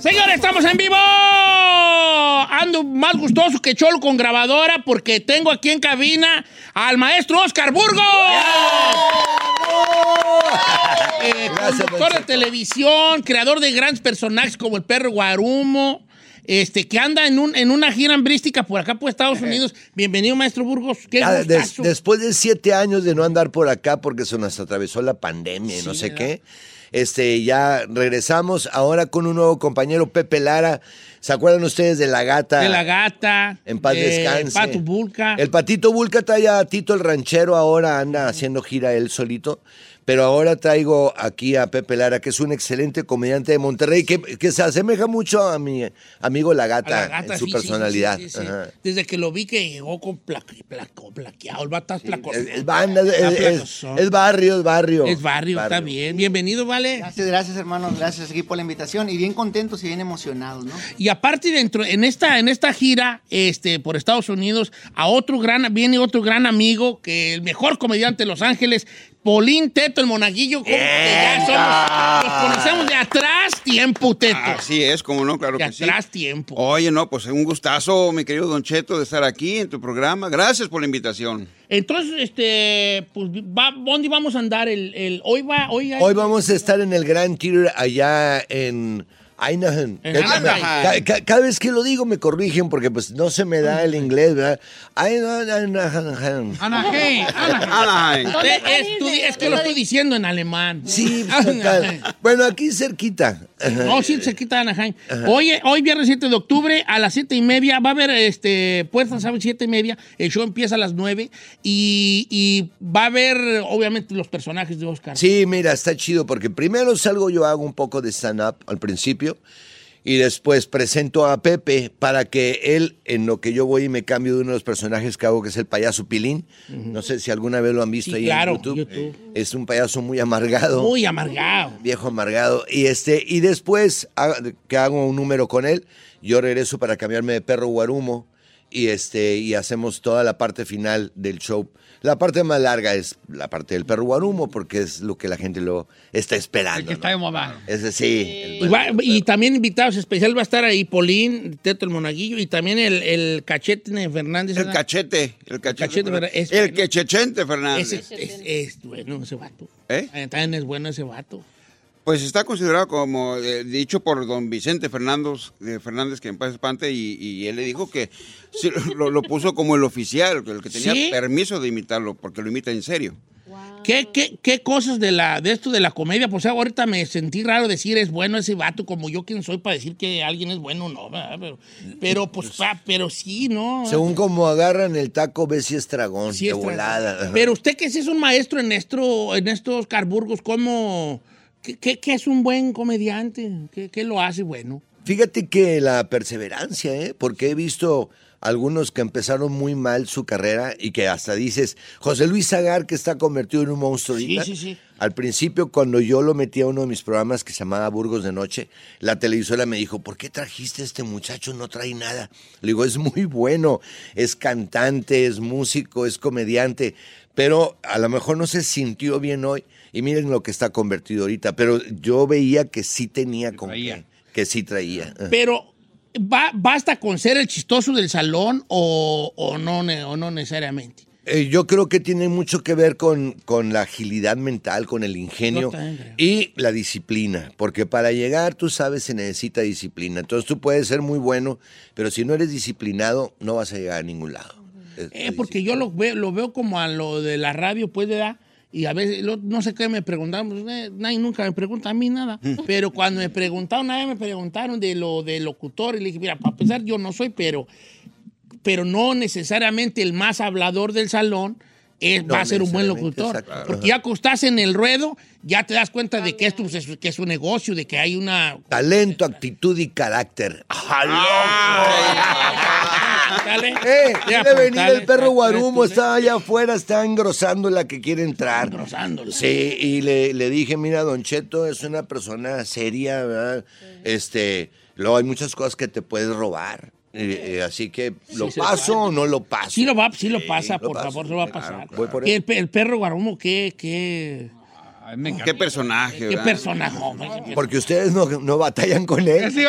Señores, estamos en vivo. Ando más gustoso que Cholo con grabadora porque tengo aquí en cabina al maestro Oscar Burgos. Eh, conductor de televisión, creador de grandes personajes como el perro Guarumo. Este, que anda en, un, en una gira hambrística por acá por Estados Unidos. Bienvenido, maestro Burgos. Qué Ya, des- gustazo. después de siete años de no andar por acá porque se nos atravesó la pandemia y no sé ¿verdad? qué, este, ya regresamos ahora con un nuevo compañero, Pepe Lara. ¿Se acuerdan ustedes de La Gata? De la gata. En paz de descanse. Pato Bulca. El Patito Bulca trae a Tito el ranchero, ahora anda haciendo gira él solito. Pero ahora traigo aquí a Pepe Lara, que es un excelente comediante de Monterrey, que, que se asemeja mucho a mi amigo La Gata, la gata, en su sí, personalidad. sí, sí, sí. Ajá. Desde que lo vi que llegó con plaqueado. El vato es placo. Es, es banda, es, Está es- barrio, es barrio. Es barrio, está bien. Bienvenido, ¿vale? Gracias, gracias hermanos, gracias aquí por la invitación y bien contentos y bien emocionados, ¿no? Y aparte dentro en esta en esta gira este por Estados Unidos a otro gran viene otro gran amigo que el mejor comediante de Los Ángeles Polín Teto el Monaguillo como ya somos nos conocemos de atrás tiempo Teto Así es, como no, claro de que sí. atrás tiempo Oye, no, pues un gustazo, mi querido Don Cheto, de estar aquí en tu programa. Gracias por la invitación. entonces este pues va, ¿dónde vamos a andar el, el- hoy va hoy, hay- Hoy vamos a estar en el Grand Theater allá en Ca- cada vez que lo digo me corrigen porque pues no se me da el inglés, ¿verdad? Anaheim. Anaheim. Usted es, que lo estoy diciendo en alemán. Sí, total. Bueno, aquí cerquita. Ajá. No, sí, se quita Anaheim. Oye, hoy viernes 7 de octubre a las 7 y media va a haber este, puertas, ¿sabes? 7 y media. El show empieza a las 9 y, y va a haber, obviamente, los personajes de Oscar. Sí, mira, está chido porque primero salgo yo hago un poco de stand-up al principio y después presento a Pepe para que él, en lo que yo voy y me cambio de uno de los personajes que hago, que es el payaso Pilín. No sé si alguna vez lo han visto Sí, ahí claro, en YouTube. YouTube. Es un payaso muy amargado. Muy amargado. viejo amargado. Y este, y después que hago un número con él, yo regreso para cambiarme de perro guarumo y este, y hacemos toda la parte final del show. La parte más larga es la parte del perro guarumo, porque es lo que la gente lo está esperando. El que ¿no? está de moda. Ese sí. el Y, va- perro- y también invitados especial va a estar ahí Polín, Teto el Monaguillo y también el, el cachete Fernández. El cachete. El cachete. cachete, Fernández. Es el bueno. quechechente Fernández. Es, es bueno ese vato. Eh, También es bueno ese vato. Pues está considerado como eh, dicho por don Vicente Fernández, eh, Fernández que en paz espante, y, y él le dijo que sí, lo, lo puso como el oficial, el que tenía ¿Sí? permiso de imitarlo, porque lo imita en serio. ¿Qué, qué, qué cosas de, la, de esto de la comedia? Pues ahorita me sentí raro decir es bueno ese vato, como yo quién soy para decir que alguien es bueno o no, ¿verdad? Pero, pero pues, pa- pero sí, ¿no? Según como agarran el taco, ves si es dragón, Sí de es volada. Pero usted que sí es un maestro en, esto, en estos carburgos, ¿cómo? ¿Qué, qué- qué es un buen comediante? ¿Qué, qué lo hace bueno? Fíjate que la perseverancia, ¿eh? porque he visto algunos que empezaron muy mal su carrera y que hasta dices, José Luis Zagar que está convertido en un monstruo Sí, sí, sí. Al principio, cuando yo lo metí a uno de mis programas que se llamaba Burgos de Noche, la televisora me dijo, ¿por qué trajiste a este muchacho? No trae nada. Le digo, es muy bueno, es cantante, es músico, es comediante, pero a lo mejor no se sintió bien hoy. Y miren lo que está convertido ahorita. Pero yo veía que sí tenía con qué, que sí traía. Pero, ¿ba- ¿basta con ser el chistoso del salón o, o no, o no necesariamente? Eh, yo creo que tiene mucho que ver con, con la agilidad mental, con el ingenio y la disciplina, porque para llegar, tú sabes, se necesita disciplina. Entonces tú puedes ser muy bueno, pero si no eres disciplinado, no vas a llegar a ningún lado. Es- Eh, porque yo lo veo, lo veo como a lo de la radio, pues, ¿verdad? Y a veces, no sé qué me preguntaron, pues, eh, nadie nunca me pregunta a mí nada. Pero cuando me preguntaron, vez me preguntaron de lo de locutor, y le dije, mira, para empezar, yo no soy, pero, pero no necesariamente el más hablador del salón es, No va a ser un buen locutor. exacto. Porque ya que estás en el ruedo, ya te das cuenta de que esto pues, es, que es un negocio, de que hay una... Talento, actitud y carácter. ¿Sale? ¡Eh! Ya, Debe venir dale, el perro dale, Guarumo, dale. está allá afuera, está engrosando la que quiere entrar. Engrosándolo. Sí, y le, le dije, mira, Don Cheto es una persona seria, ¿verdad? Este, luego hay muchas cosas que te puedes robar. Eh, eh, así que, ¿lo paso o no lo paso? Sí lo va, sí lo pasa, por paso. favor, se lo va a Claro, pasar. él. el, pe- el perro Guarumo, qué, qué, Ay, me encanta. Qué personaje, qué ¿verdad? personaje. hombre, ese Porque ustedes no, no batallan con él. Sí.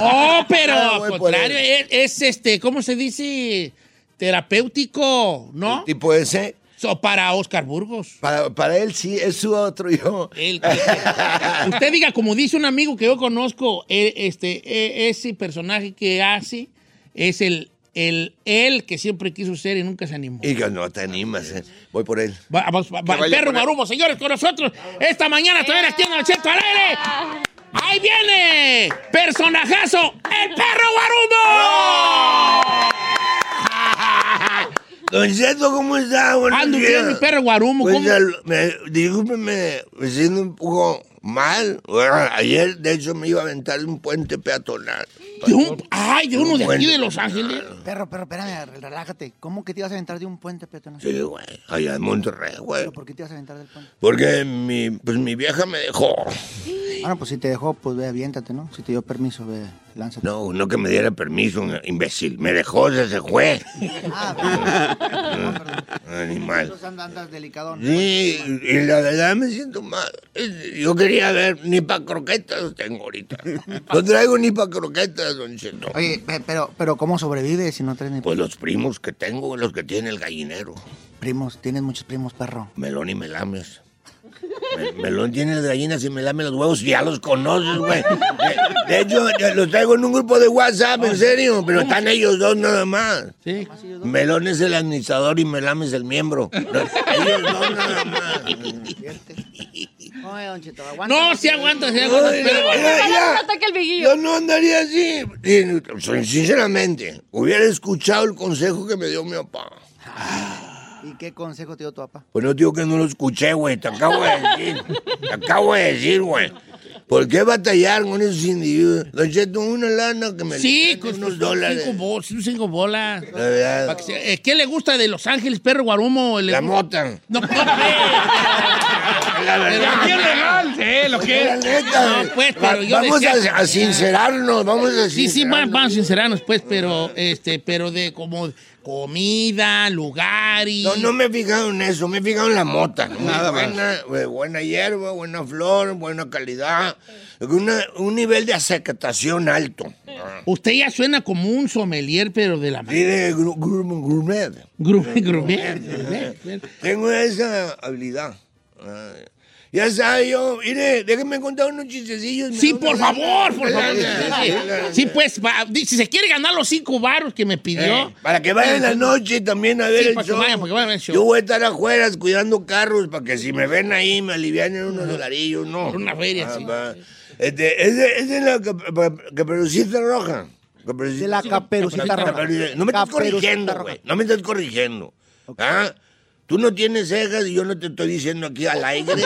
No, pero Ah, al contrario, es, es, este, ¿cómo se dice? Terapéutico, ¿no? Tipo ese, So, para Oscar Burgos. para, para él sí, es su otro yo. Usted diga, como dice un amigo que yo conozco, eh, este, eh, ese personaje que hace es el, el él que siempre quiso ser y nunca se animó. Y que no te animas, eh. voy por él. Va- vamos, va- perro. Guarumo, señores, con nosotros esta mañana todavía aquí en el Cheto al aire. ¡Ahí viene! ¡Personajazo! ¡El perro Guarumo! Don Cheto, ¿cómo está? Buenos Ando días. bien, mi perro Guarumo. Pues, ¿cómo? al- me, discúlpeme, me siento un poco mal. Bueno, ayer, de hecho, me iba a aventar de un puente peatonal. De un- ay, de uno de aquí Bueno, de Los Ángeles. Perro, perro, espérame, relájate. ¿Cómo que te ibas a aventar de un puente peatonal? Sí, güey, allá en Monterrey, güey. ¿Pero por qué te ibas a aventar del puente? Porque mi, pues, mi vieja me dejó. Ah, no, pues si te dejó, pues ve, aviéntate, ¿no? Si te dio permiso, ve, lánzate. No, no que me diera permiso, un imbécil. Me dejó, se, se fue. Ah. Animal. Andas, delicadón. Sí, y la verdad me siento mal. Yo quería ver, ni pa' croquetas tengo ahorita. No traigo ni pa' croquetas, don Cheto. Oye, pe- pero, pero ¿cómo sobrevives si no traes ni Pues los primos que tengo, los que tiene el gallinero. primos? Tienes muchos primos, perro. Melón y melames. Me- Melón tiene las gallinas y me lame los huevos, ya los conoces, güey. De, de hecho, los traigo en un grupo de WhatsApp, en serio, pero están ellos dos nada más. Sí. Melón es el administrador y Melame es el miembro. Ellos dos nada más. Oye, don Cheto, aguanta. No, sí aguanta, sí aguanta. Ay, pero- ya. no ataque el viguillo. Yo no andaría así. Sinceramente, hubiera escuchado el consejo que me dio mi papá. ¿Y qué consejo te dio tu papá? Pues no digo que no lo escuché, güey. Te acabo de decir. Te acabo de decir, güey. ¿Por qué batallar con esos individuos? Don Cheto, una lana que me Sí, con unos dólares. Cinco, bol- cinco bolas. La verdad. Se- eh, ¿Qué le gusta de Los Ángeles, perro Guarumo? Le La gusta- mota. No, no, La verdad. Aquí es legal, sí, lo que La es. neta. No, pues, pero yo vamos decía- a, a sincerarnos, vamos a Sí, sí, van, sincerarnos. van sincerarnos, pues, pero, este, pero de como comida, lugar y... No, no me he fijado en eso, me he fijado en la mota. Nada más. buena, eh, buena hierba, buena flor, buena calidad, una- un nivel de aceptación alto. Ah. Usted ya suena como un sommelier, pero de la... Sí, de gru- gru- gourmet. Gourmet, gourmet, gourmet. Tengo esa habilidad. Ah, Ya sabe yo, mire, déjenme contar unos chistecillos. Sí, por favor, por favor. Sí, sí. Sí, Sí, pues, va, si se quiere ganar los cinco baros que me pidió... Eh, para que vayan en la noche también a ver Sí, el para que show. vayan, para que vayan a ver el show. Yo voy a estar afuera cuidando carros para que si me ven ahí me alivianen unos dolarillos, ¿no? Por una feria, sí. va. Este, es, de, es de la cap- caperucita roja. Caperucita- De la caperucita roja. Caperucita- No me estás Caperucita corrigiendo, güey. No me estás corrigiendo. ¿Ah? Tú no tienes cejas y yo no te estoy diciendo aquí al aire.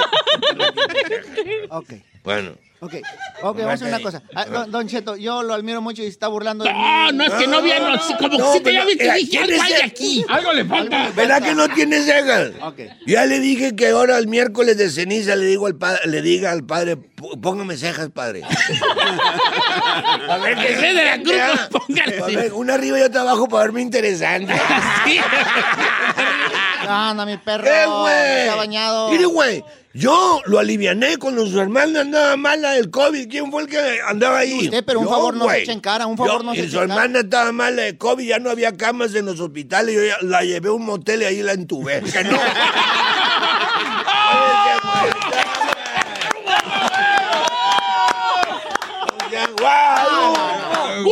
Ok. bueno. Ok, ok, vamos a hacer una cosa. Ah, don, don Cheto, yo lo admiro mucho y se está burlando de mí. No, no, es que no vieron, sí, como No, que sí te visto, mira, dije, ¿quién algo hay aquí. Algo le falta. ¿Verdad que no tiene cejas? Ok. Ya le dije que ahora el miércoles de ceniza le digo al padre, le diga al padre, "P- póngame cejas, padre. A ver Que sea de la cruz, ya. póngale. A ver, una arriba y otra abajo para verme interesante. Sí. Anda, mi perro. ¿Qué, no güey? se ha bañado. Mire, güey, yo lo aliviané cuando su hermana andaba mala del COVID. ¿Quién fue el que andaba ahí? Usted, pero un Yo, favor no se güey. eche en cara, un favor Yo- no y se eche su en cara. hermana estaba mala de COVID, ya no había camas en los hospitales. Yo ya la llevé a un motel y ahí la entubé. Que no. Ya, guau.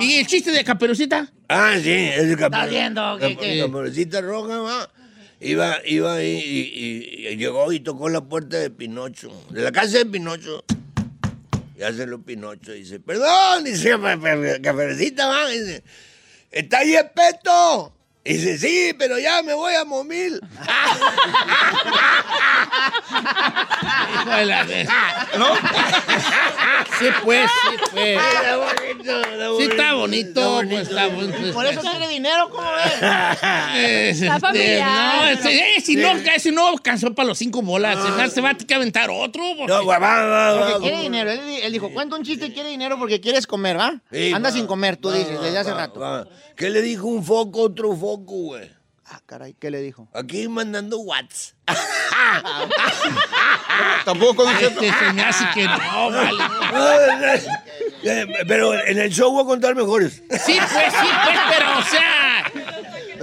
¿Y el chiste de Caperucita? Ah, sí, es ¿Estás viendo que- que- Caperucita roja, va. Iba, iba ahí y, y- y llegó y tocó la puerta de Pinocho, de la casa de Pinocho. Y hace lo Pinocho, dice, perdón, dice "Ca- ca- Caperucita, va. Dice, ¿está ahí el peto? Dice, sí, pero ya me voy a momil. Hijo de la vez. Sí, pues, sí, pues. Está bonito, Sí, está bonito, pues está bonito. Por eso quiere dinero, ¿cómo ves? Es, Está este, familiar. no, ese- eh, si no, ese no alcanzó para los cinco bolas. Se va- Se va a tener que aventar otro. porque- No, va, va, va, Porque va. quiere dinero. Él, él dijo, cuenta un chiste y quiere dinero porque quieres comer, ¿va? Sí, Anda va, sin comer, tú va, dices, va, desde hace va, rato. va. ¿Qué le dijo un foco a otro foco, güey? Ah, caray, ¿qué le dijo? Aquí mandando watts. Tampoco, Cheto. Este se que no, vale. Eh, Pero en el show voy a contar mejores. Sí, pues, sí, pues, pero, o sea.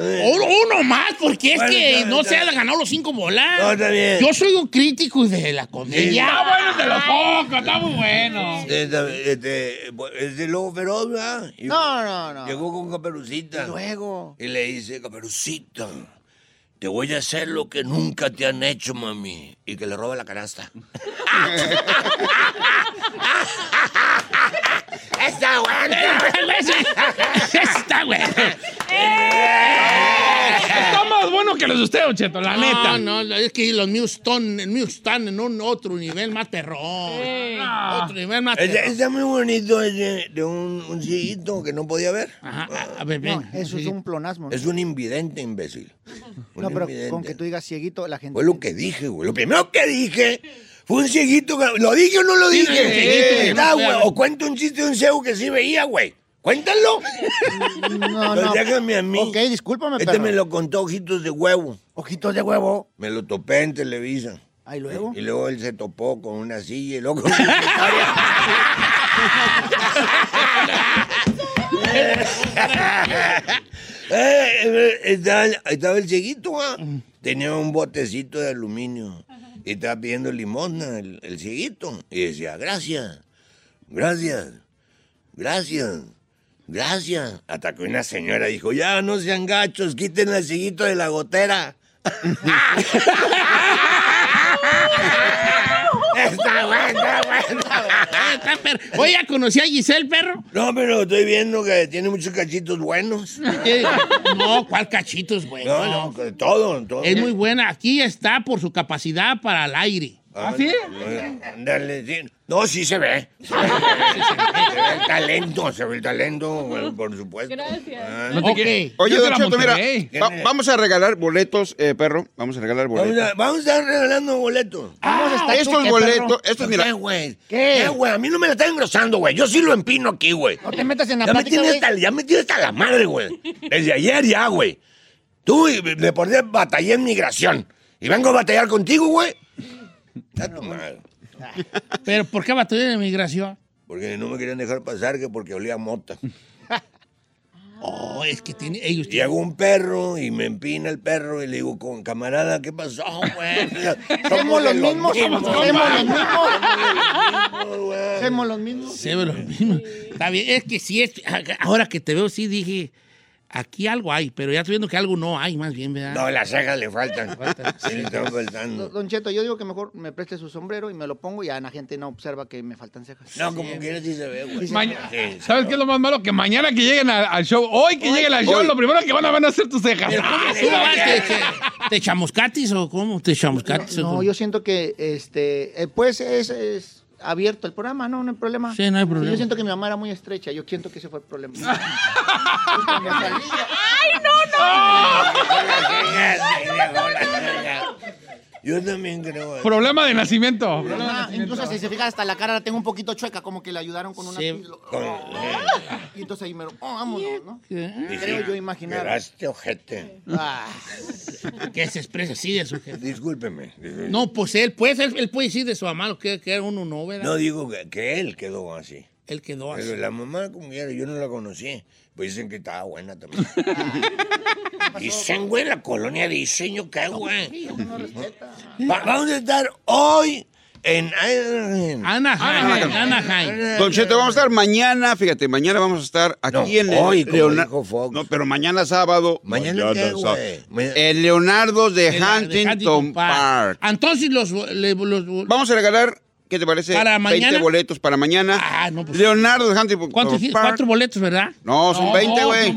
Uno, uno más, porque es Bueno, que no se ha ganado los cinco bolas. No, está bien. Yo soy un crítico de la comedia. Está bueno de los pocos, está muy bueno. Este, este, es de lobo feroz, ¿verdad? Y No, no, no. Llegó con Caperucita. Luego. Y le dice, Caperucita, te voy a hacer lo que nunca te han hecho, mami. Y que le roba la canasta. Está bueno. Está bueno. Está más bueno que los de usted, Cheto, la neta. No, no, es que los míos están, están en un otro nivel más perrón. Otro nivel más perrón. está muy bonito ese de un, un cieguito que no podía ver. Ajá, a- ver, No, eso es un plonasmo. ¿no? Es un invidente, imbécil. Un No, pero invidente. con que tú digas cieguito, la gente... Fue lo que dije, güey. Lo primero que dije un cieguito. que- ¿Lo dije o no lo Sí, dije? un cieguito Ah, puede güey. O cuento un chiste de un ciego que sí veía, güey. Cuéntalo. No, no. déjame a mí. Ok, discúlpame, Este perro. me lo contó Ojitos de Huevo. Ojitos de huevo. Me lo topé en Televisa. Ahí luego. Y luego él se topó con una silla y luego secretaria. Eh, eh, estaba, estaba el cieguito, ah. tenía un botecito de aluminio y estaba pidiendo limosna el, el cieguito. Y decía, gracias, gracias, gracias, gracias. Hasta que una señora dijo, ya no sean gachos, quiten al cieguito de la gotera. está bueno, está bueno. Oye, ¿ya conocí a Giselle, perro? No, pero estoy viendo que tiene muchos cachitos buenos. No, ¿cuál cachitos, güey? No, No, todo, todo. Es muy buena. Aquí está por su capacidad para el aire. Ah, sí? Ándale, sí. No, sí se ve. Se ve, se ve el talento, se ve el talento, bueno, por supuesto. Gracias. Ah. No te Ok. quiero- Oye, Yo Don quiero a Cheto, mira, Monterrey. va- vamos a regalar boletos, eh, perro. Vamos a regalar Vamos boletos. a, vamos a estar regalando boletos. Vamos a estar estos tú, ¿qué, boletos, perro? estos, ¿Qué, mira, güey? ¿Qué? ¿Qué, güey? A mí no me la está engrosando, güey. Yo sí lo empino aquí, güey. No te metas en la Ya me, plática, tiene güey. hasta, ya me tiene hasta la madre, güey. Desde ayer ya, güey. Tú y- de por batallé en migración. Y vengo a batallar contigo, güey. Está tu madre. Pero ¿por qué batalló de migración? Porque no me querían dejar pasar, que porque olía a mota. Oh, es que tiene, ellos Y hago un perro y me empina el perro y le digo, con camarada, ¿qué pasó, güey? Somos los mismos, somos los mismos. mismos, güey. Somos los mismos. Se ve lo mismo. Está bien, es que sí, es, ahora que te veo, sí dije, aquí algo hay, pero ya estoy viendo que algo no hay, más bien, ¿verdad? No, las cejas le faltan. Sí, le están faltando. Don Cheto, yo digo que mejor me preste su sombrero y me lo pongo y ya la gente no observa que me faltan cejas. No, como quieras sí se ve, güey. Maña- Sí, sí. ¿Sabes qué es lo más malo? Que mañana que lleguen al show, hoy que lleguen al show, hoy. lo primero que van a ver a hacer tus cejas. ¿cómo tú vas? ¿Te, te, te chamuscatis o cómo? ¿Te chamuscatis o No, cómo? yo siento que este, eh, pues es, es abierto el programa, no, no hay problema. Sí, no hay problema. Yo siento que mi mamá era muy estrecha, yo siento que ese fue el problema. Y cuando salía- Yo también creo. eso. Problema de nacimiento. Problema de nacimiento. incluso si se fija hasta la cara la tengo un poquito chueca, como que le ayudaron con una Sí. Y entonces ahí me lo, oh, vámonos, ¿no? Creo yo imaginar. "Quedaste ojete. Ah, Que se expresa así de su jefe. Discúlpeme. No, pues él, pues, él, él puede decir de su mamá lo que, que era uno no, ¿verdad? No digo que, que él quedó así. Él quedó así. Pero la mamá, como quiera, yo no la conocí. Pues dicen que estaba buena también. dicen, güey, la colonia de diseño, ¿qué, güey? Va- Vamos a estar hoy en Anaheim. Anaheim, Anaheim. Don Cheto, vamos a estar mañana, fíjate, mañana vamos a estar aquí No, en el hoy, como Leona- dijo Fox. No, pero mañana sábado. Mañana qué, sábado. Mañana- El Leonardo de Huntington, Park. Entonces los, le- los- Vamos a regalar, ¿qué te parece? ¿Para 20 mañana? boletos para mañana. Ah, no, pues- Leonardo de Huntington ¿cuántos dijiste? Park. Cuatro boletos, ¿verdad? No, son 20, güey.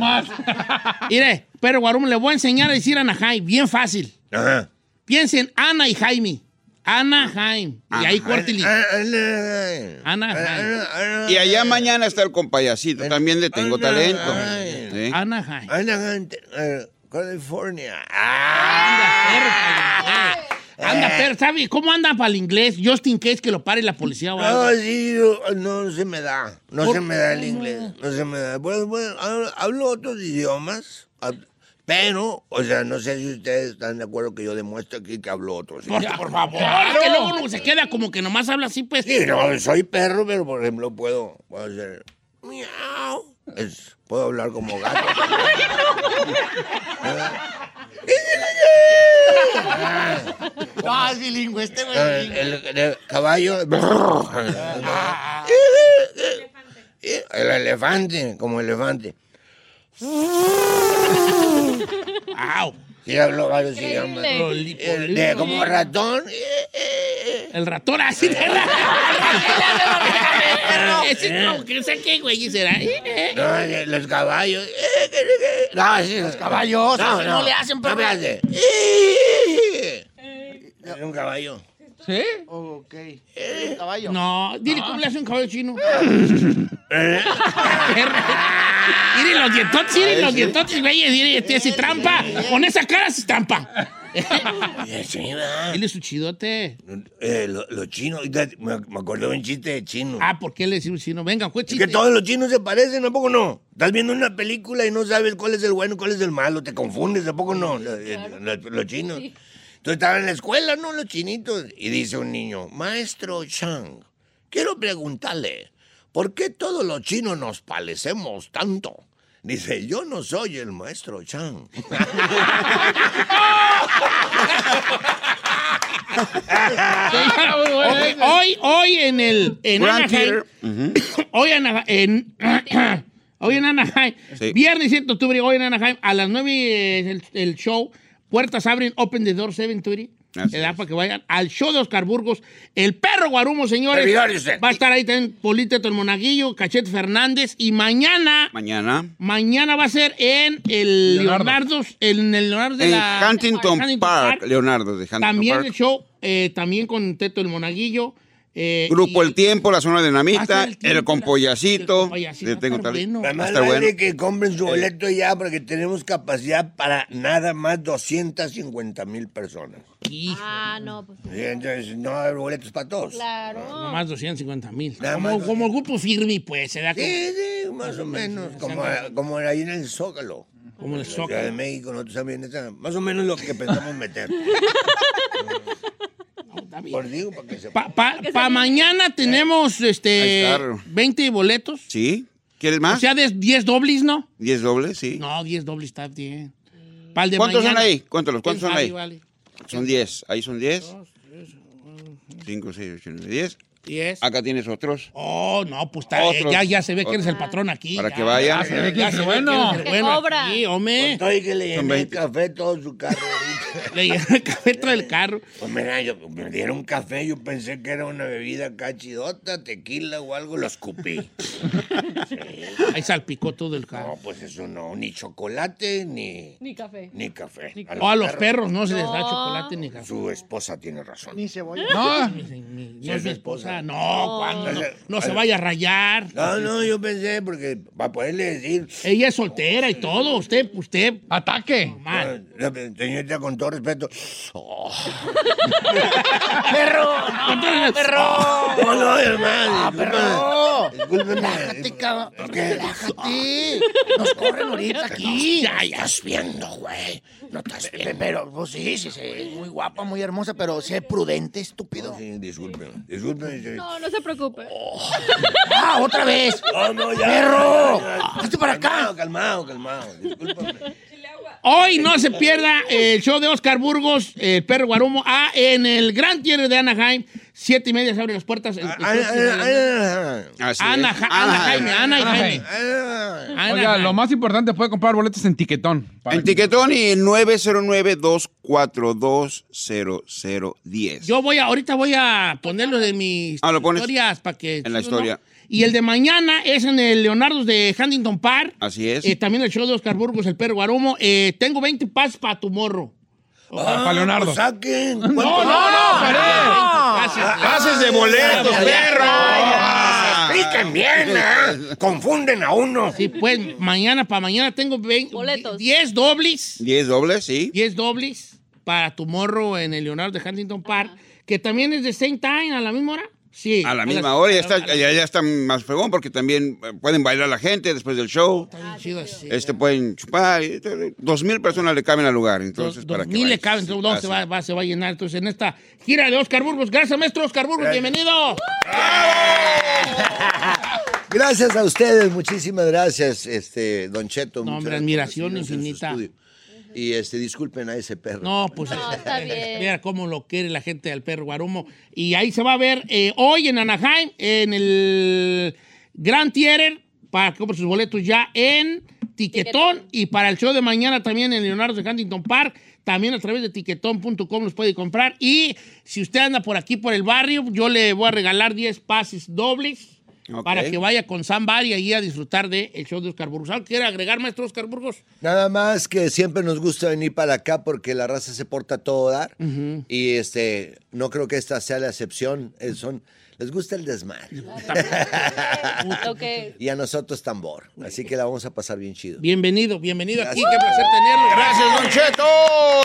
Mire, pero Guarumo, le voy a enseñar a decir Anaheim, bien fácil. Ajá. Piensen Ana y Jaime. Anaheim. Y ahí Ajá. córtele. Anaheim. Anaheim. Anaheim. Y allá mañana está el compayacito, también de Tengo Talento. Sí. Anaheim. Anaheim, eh, California. Ah, Anda, pero, ¿sabe cómo anda para el inglés? Just in case que lo pare la policía o algo. No, sí, no se me da. No se me da el inglés. No se me da. Bueno, bueno, hablo- hablo otros idiomas. Pero, o sea, no sé si ustedes están de acuerdo que yo demuestre aquí que hablo otros Por, idiomas. por favor. Que luego uno se queda como que nomás habla así, pues. Sí, no, soy perro, pero por ejemplo puedo, puedo hacer miau. Es- puedo hablar como gato. no, es bilingüe, este güey. El, el- el caballo. El elefante, como elefante. Au. Sí, hablo varios idiomas. El de- como ratón. El ratón así de Ese como que no sé qué güey será. No, de los caballos. No, sí, los caballos, así no le hacen, No perro. me hace. Es un caballo. ¿Sí? Ok. El caballo. No, dile cómo le hace un caballo chino. Miren los dientotes, miren los dientotes, güey. Dile, hace trampa. Con esa cara se trampa. Dile su chidote. Eh, lo- los chinos, ahorita me, me acordé de un chiste de chino. Ah, ¿por qué le decimos chino? Venga, pues Es chiste. que todos los chinos se parecen, ¿a poco no? Estás viendo una película y no sabes cuál es el bueno y cuál es el malo, te confundes, ¿a poco no? Los, los- los chinos. Entonces estaban en la escuela, ¿no? Los chinitos. Y dice un niño, maestro Chang, quiero preguntarle, ¿por qué todos los chinos nos parecemos tanto? Dice, yo no soy el maestro Chang. Hoy, hoy en el en Anaheim, hoy en, Ana- en hoy en Anaheim, Sí. viernes 7 de octubre, hoy en Anaheim, a las 9 es el, el show, puertas abren, open the door 730. Así Le da es. para que vayan al show de Oscar Burgos, el perro Guarumo, señores. Va a estar ahí también Políteto el Monaguillo, Cachete Fernández y mañana, Mañana. mañana va a ser en el Leonardo. Leonardo, en el Leonardo de En la Huntington, Park, Leonardo de Huntington También Park. el show, eh, también con Teto el Monaguillo. Eh, Grupo y- El Tiempo, La Zona Dinamita, el tiempo, El Compollacito. el de Tengo bueno. Bueno. que compren su boleto ya porque tenemos capacidad para nada más 250 mil personas. Hijo, Ah, no, pues Sí, Entonces, no hay boletos para todos. claro. nomás 250 mil. Como, más como el grupo Firmi, pues, se da Sí, sí, más o menos. Como, como ahí en el Zócalo. como el En la Ciudad de Zócalo. México, nosotros también, más o menos lo que pensamos meter. Por pues digo, para que se... Pa, pa, pa mañana eh, tenemos este 20 boletos. Sí. ¿Quieres más? O sea, 10 dobles, ¿no? 10 dobles, sí. No, 10 dobles está bien. Pal de ¿Cuántos mañana? son ahí? Cuéntalos, ¿cuántos son ahí? Vale. Son 10. Ahí son 10. 5, 6, 8, 9, 10. Yes. Acá tienes otros. Oh, no, pues eh, ya, ya se ve que eres el patrón aquí. Para que vaya. Bueno. Obra. Aquí, hombre. Pues estoy que le llené el café todo su carro le llené el café todo el carro. Pues mira, yo, me dieron café, yo pensé que era una bebida acá chidota, tequila o algo, lo escupí. Ahí salpicó todo el carro. No, pues eso no, ni chocolate, ni... Ni café. Ni café. Ni a, los, oh, perros, no se les da chocolate ni café. Su esposa tiene razón. Ni cebolla. No, mi, mi, no es mi esposa esposa. No, cuando no, se vaya a rayar. No, no, yo pensé, porque para poderle decir, Ella es soltera y todo. Usted, usted, ataque. Señorita, con todo respeto. Oh. ¡Perro! ¡Perro! No, no, hermano. ¡Ah, perro! Discúlpeme. Relájate, cabrón. Relájate. Nos corren ahorita aquí. Ya, ya estás viendo, güey. No estás viendo. Pero, pues sí, sí, sí. Muy guapa, muy hermosa, pero sé prudente, estúpido. Sí, discúlpeme. Discúlpeme. No, no se preocupe. ¡Ah, otra vez! No, no, ya. ¡Perro! ¡Hazte para acá! Calmado, calmado, calmado. Discúlpame. Hoy no se pierda el show de Oscar Burgos, el perro Guarumo, ah, en el Gran Tierra de Anaheim. Siete y media se abren las puertas. El- Ah, ah, ah, ah, Así Ana, es. Ja- Ana Jaime, Ana y Ana Jaime. ah. Ana Oiga, lo más importante, puede comprar boletos en Tiquetón. En que- Tiquetón y el 909-242-0010. Yo voy a, ahorita voy a ponerlo de mis Ah, historias para que. En la ¿sí o no? Y el de mañana es en el Leonardo de Huntington Park. Así es. Eh, también el show de Oscar Burgos, el perro Guarumo. Eh, tengo 20 pases para tu morro. Para Leonardo. Pues saquen. No, no, no, pases. ¡Pases de boletos, perro! Expliquen bien, ¿eh? Confunden a uno. Sí, pues mañana, para mañana tengo 20, Boletos. 10 dobles. 10 dobles, sí. 10 dobles para tu morro en el Leonardo de Huntington Park, que también es de same time, a la misma hora. Sí. A la misma las- hora ya está, la- ya, ya está más fregón porque también eh, pueden bailar la gente después del show. Está bien chido así. Este pueden chupar. y- Dos mil personas le caben al lugar. Entonces, Dos, para dos que mil le caben, entonces, ¿dónde se va, va- se va a llenar? Entonces, en esta gira de Oscar Burgos. Gracias, maestro Oscar Burgos, bienvenido. Gracias a ustedes, muchísimas gracias, este, Don Cheto. No, hombre, admiración infinita. Y este, disculpen a ese perro. No, pues No, está bien. Mira cómo lo quiere la gente del perro Guarumo. Y ahí se va a ver eh, hoy en Anaheim, en el Grand Theater, para que compre sus boletos ya en Tiquetón. Y para el show de mañana también en Leonardo de Huntington Park. También a través de tiquetón.com los puede comprar. Y si usted anda por aquí, por el barrio, yo le voy a regalar 10 pases dobles. Para que vaya con Sam Bar y ahí a disfrutar del show de Oscar Burgos. ¿Algo quiere agregar, maestro Oscar Burgos? Nada más que siempre nos gusta venir para acá porque la raza se porta a todo dar. Y este, no creo que esta sea la excepción. Eh, Son, les gusta el desmadre. Y a nosotros tambor. Así que la vamos a pasar bien chido. Bienvenido, bienvenido aquí. Qué placer tenerlo. Gracias, Don Cheto.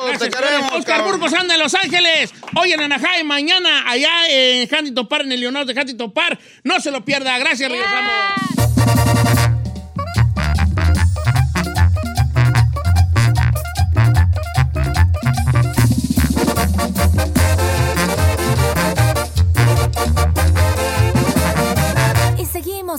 Gracias, Te queremos, Oscar cabrón. Burgos anda en Los Ángeles. Hoy en Anaheim, mañana allá en Huntington Park, en el Leonardo de Huntington Park. No se lo pierda. Gracias, regresamos.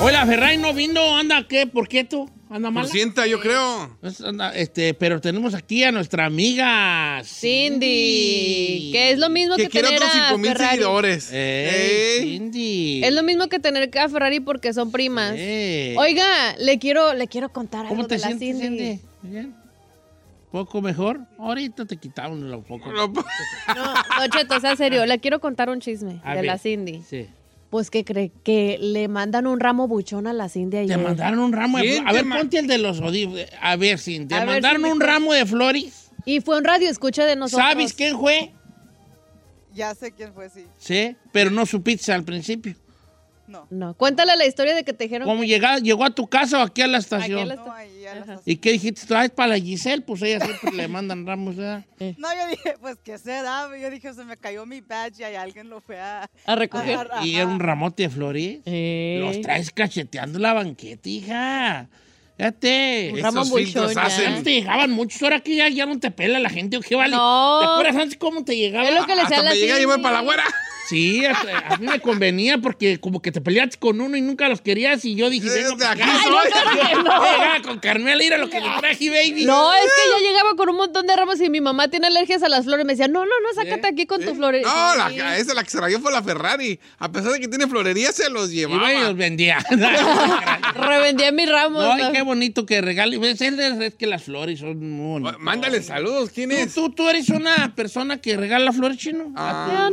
Hola, Ferrari no vino, anda, ¿qué? ¿Por qué tú? ¿Anda mal? Sienta, yo creo. Este, pero tenemos aquí a nuestra amiga Cindy, que es lo mismo que, Que quiere tener otros a 5 mil Ferrari. seguidores. Ey, Ey. Cindy. Es lo mismo que tener a Ferrari porque son primas. Ey. Oiga, le quiero, le quiero contar algo ¿Cómo te de la sientes, Cindy. Cindy? ¿Bien? ¿Poco mejor? Ahorita te quitamos lo poco. No, Don Cheto, sea serio, le quiero contar un chisme A de ver. la Cindy. Sí. Pues que cree que le mandan un ramo buchón a la Cindy ayer. Te mandaron un ramo de ¿Quién flores. A ver, ponte el de los. A ver, Cindy. Te A ver, mandaron Cindy, un ¿cuál? ramo de flores. Y fue un radio escucha de nosotros. ¿Sabes quién fue? Ya sé quién fue, sí. Sí, pero no supiste al principio. No. No. Cuéntale la historia de que te dijeron. ¿Cómo llega- llegó a tu casa o aquí a la estación? Aquí a la No, ahí a la estación. ¿Y qué dijiste? ¿Traes para la Giselle? Pues ella siempre le mandan ramos, ¿verdad? No, yo dije, pues, ¿qué será? Yo dije, se me cayó mi badge y alguien lo fue a... A recoger. a- Y era un ramote de flores. Eh. Los traes cacheteando la banqueta, hija. Fíjate. Esos filtros hacen. Antes te llegaban muchos, ahora que ya, ya no te pela la gente, ¿o qué vale? No. ¿Te acuerdas antes cómo te llegaba? Es lo que le Hasta a la me llega y voy para la güera. Sí, a, a mí me convenía porque como que te peleaste con uno y nunca los querías y yo dije, vengo de pa' aquí acá. soy. Ay, no, con Carmela, mira lo que le traje, baby. No, es que yo llegaba con un montón de ramos y mi mamá tiene alergias a las flores. Me decía, no, no, no, sácate aquí con tu flores. No, la, esa la que se rayó fue la Ferrari. A pesar de que tiene florería, se los llevaba. Iba y los vendía. Revendía mis ramos. No, y ¿no? qué bonito que regale. Es, es- es que las flores son muy bonitas. Mándale saludos, ¿quién ¿Tú, es? tú, tú eres una persona que regala flores chino. Ah.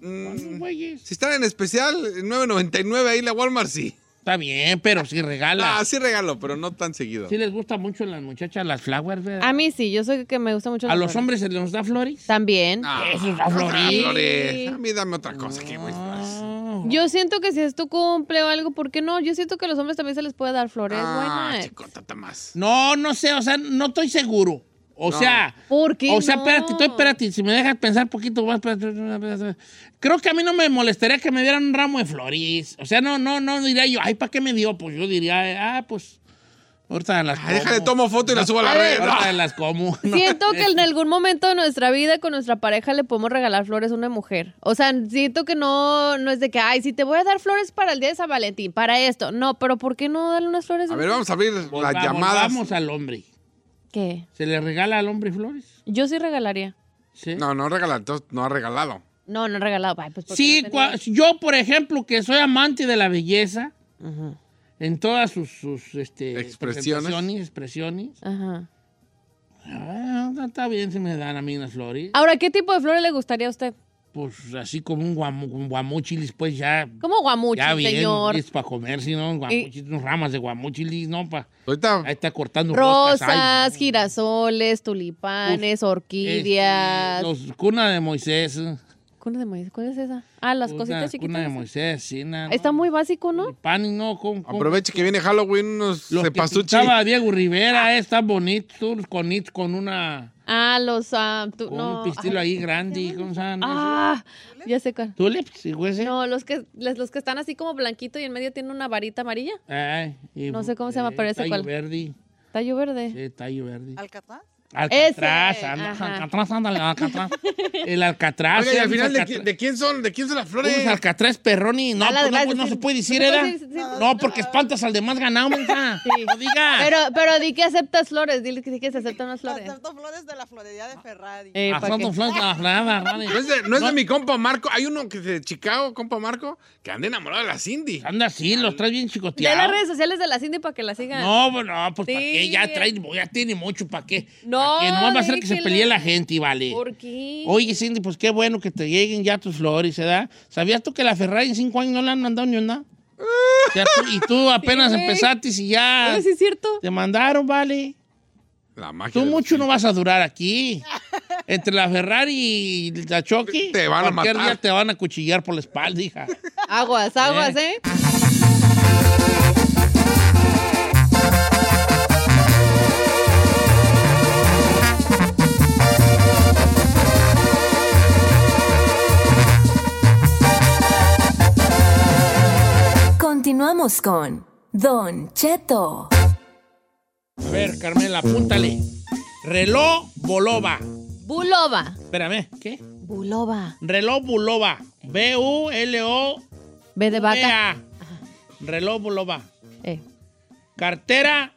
Mm, si están en especial, 9.99 ahí la Walmart sí. Está bien, pero sí regala. Ah, sí regalo, pero no tan seguido. Sí les gusta mucho a las muchachas las flowers, ¿verdad? A mí sí, yo soy que me gusta mucho. ¿A las los flores. hombres se les da flores? También. Ah, Eso es la ah, florita. flores. A mí dame otra cosa que. Yo siento que si es tu cumple o algo, ¿por qué no? Yo siento que a los hombres también se les puede dar flores. Ah, chico, tata más. No, no sé, o sea, no estoy seguro. O No. sea, ¿Por qué o sea, no? espérate, tú espérate, si me dejas pensar un poquito más, espérate, espérate. creo que a mí no me molestaría que me dieran un ramo de flores. O sea, no, no, no diría yo, ay, ¿para qué me dio? Pues yo diría, ah, pues, ahorita las Ay, déjale, tomo foto y la subo a la A red. Ahorita las como. No. Siento que en algún momento de nuestra vida con nuestra pareja le podemos regalar flores a una mujer. O sea, siento que no, no es de que, ay, si te voy a dar flores para el día de San Valentín, para esto. No, pero ¿por qué no darle unas flores? A ver, vamos a abrir las Volvamos- llamadas. Vamos al hombre. ¿Qué? ¿Se le regala al hombre flores? Yo sí regalaría. Sí. No, no regala, entonces no ha regalado. No, no he regalado. Ay, pues, ¿por qué Sí, no tenía? cua- yo, por ejemplo, que soy amante de la belleza, en todas sus, sus, este, Expresiones. expresiones. Ajá. Ah, está bien si me dan a mí unas flores. Ahora, ¿qué tipo de flores le gustaría a usted? Pues así como un, guamu, guamuchilis, pues ya. ¿Cómo guamuchi, ya bien, señor? es para comer, si no, guamuchilis, unas ramas de guamuchilis, no, pa. Ahorita, Ahí está cortando Rosas, ay, girasoles, tulipanes, orquídeas. este, los cuna de Moisés. Cuna de maíz, ¿cuál es esa? Ah, las Cuna- cositas chiquitas. Cuna de Moisés, sí, na, Está muy básico, ¿no? Pan, no, con, con- aproveche que viene Halloween, unos Los que pintaba Diego Rivera, eh, están bonitos, con, con una... Ah, los... ah, tu- Con no. un pistilo ahí grande, ¿cómo se llama? Ah, ya sé cuál. ¿Tulips? Sí, güey, sí. No, los que, les- los que están así como blanquito y en medio tienen una varita amarilla. Ay, y- No sé cómo se llama, eh, pero ese tallo verde. Tallo verde. Sí, tallo verde. ¿Alcatraz? Alcatraz, anda. Alcatraz, ándale, Alcatraz. El Alcatraz. Oiga, y al final, ¿de, Alcatraz- de quién son? ¿De quién son las flores? unos Alcatraz Perroni. No, pues, de no, pues, no se puede decir, ¿No se ¿era? Sí. No, porque espantas al demás ganado, mensa. No digas. Pero, pero di que aceptas flores, dile que sí que se aceptan las flores. Acepto flores de la florería de Ferrari. Eh, Ah, flores de la flada, Rani. No es, de, no es de mi compa Marco. Hay uno que es de Chicago, compa Marco, que anda enamorado de la Cindy. Anda así, los traes bien De chicoteados. las redes sociales de la Cindy para que la sigan. No, pues no, pues ¿para Sí. qué? Ya trae, ya tiene mucho, ¿para qué? No, ¿Pa' qué? No va a hacer que se pelee la gente, y vale. ¿Por qué? Oye, Cindy, pues qué bueno que te lleguen ya tus flores, ¿verdad? ¿Sabías tú que la Ferrari en cinco años no le han mandado ni una? Ya tú- y tú apenas empezaste y ya Pero sí es cierto. te mandaron, vale. La magia. Tú mucho no vas a durar aquí. Entre la Ferrari y la Chucky, Te van a cualquier matar. día te van a cuchillar por la espalda, hija. Aguas, aguas, ¿eh? Continuamos con Don Cheto. A ver, Carmela, apúntale. Reloj Bolova. Bulova. Espérame, ¿qué? Bulova. Reloj Bulova. B-U-L-O. B de vaca. V-A. Reloj Bulova. Eh, Cartera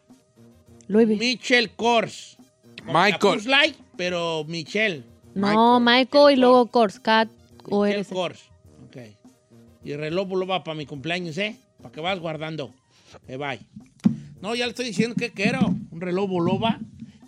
Louis V. Michel Kors. Michael. Light, pero Michel. No, Michael y luego Kors. Cat o Michel. Kors. Ok. Y reloj Bulova para mi cumpleaños, ¿eh? Para que vas guardando. Que bye. No, ya le estoy diciendo que quiero. Un reloj Bulova.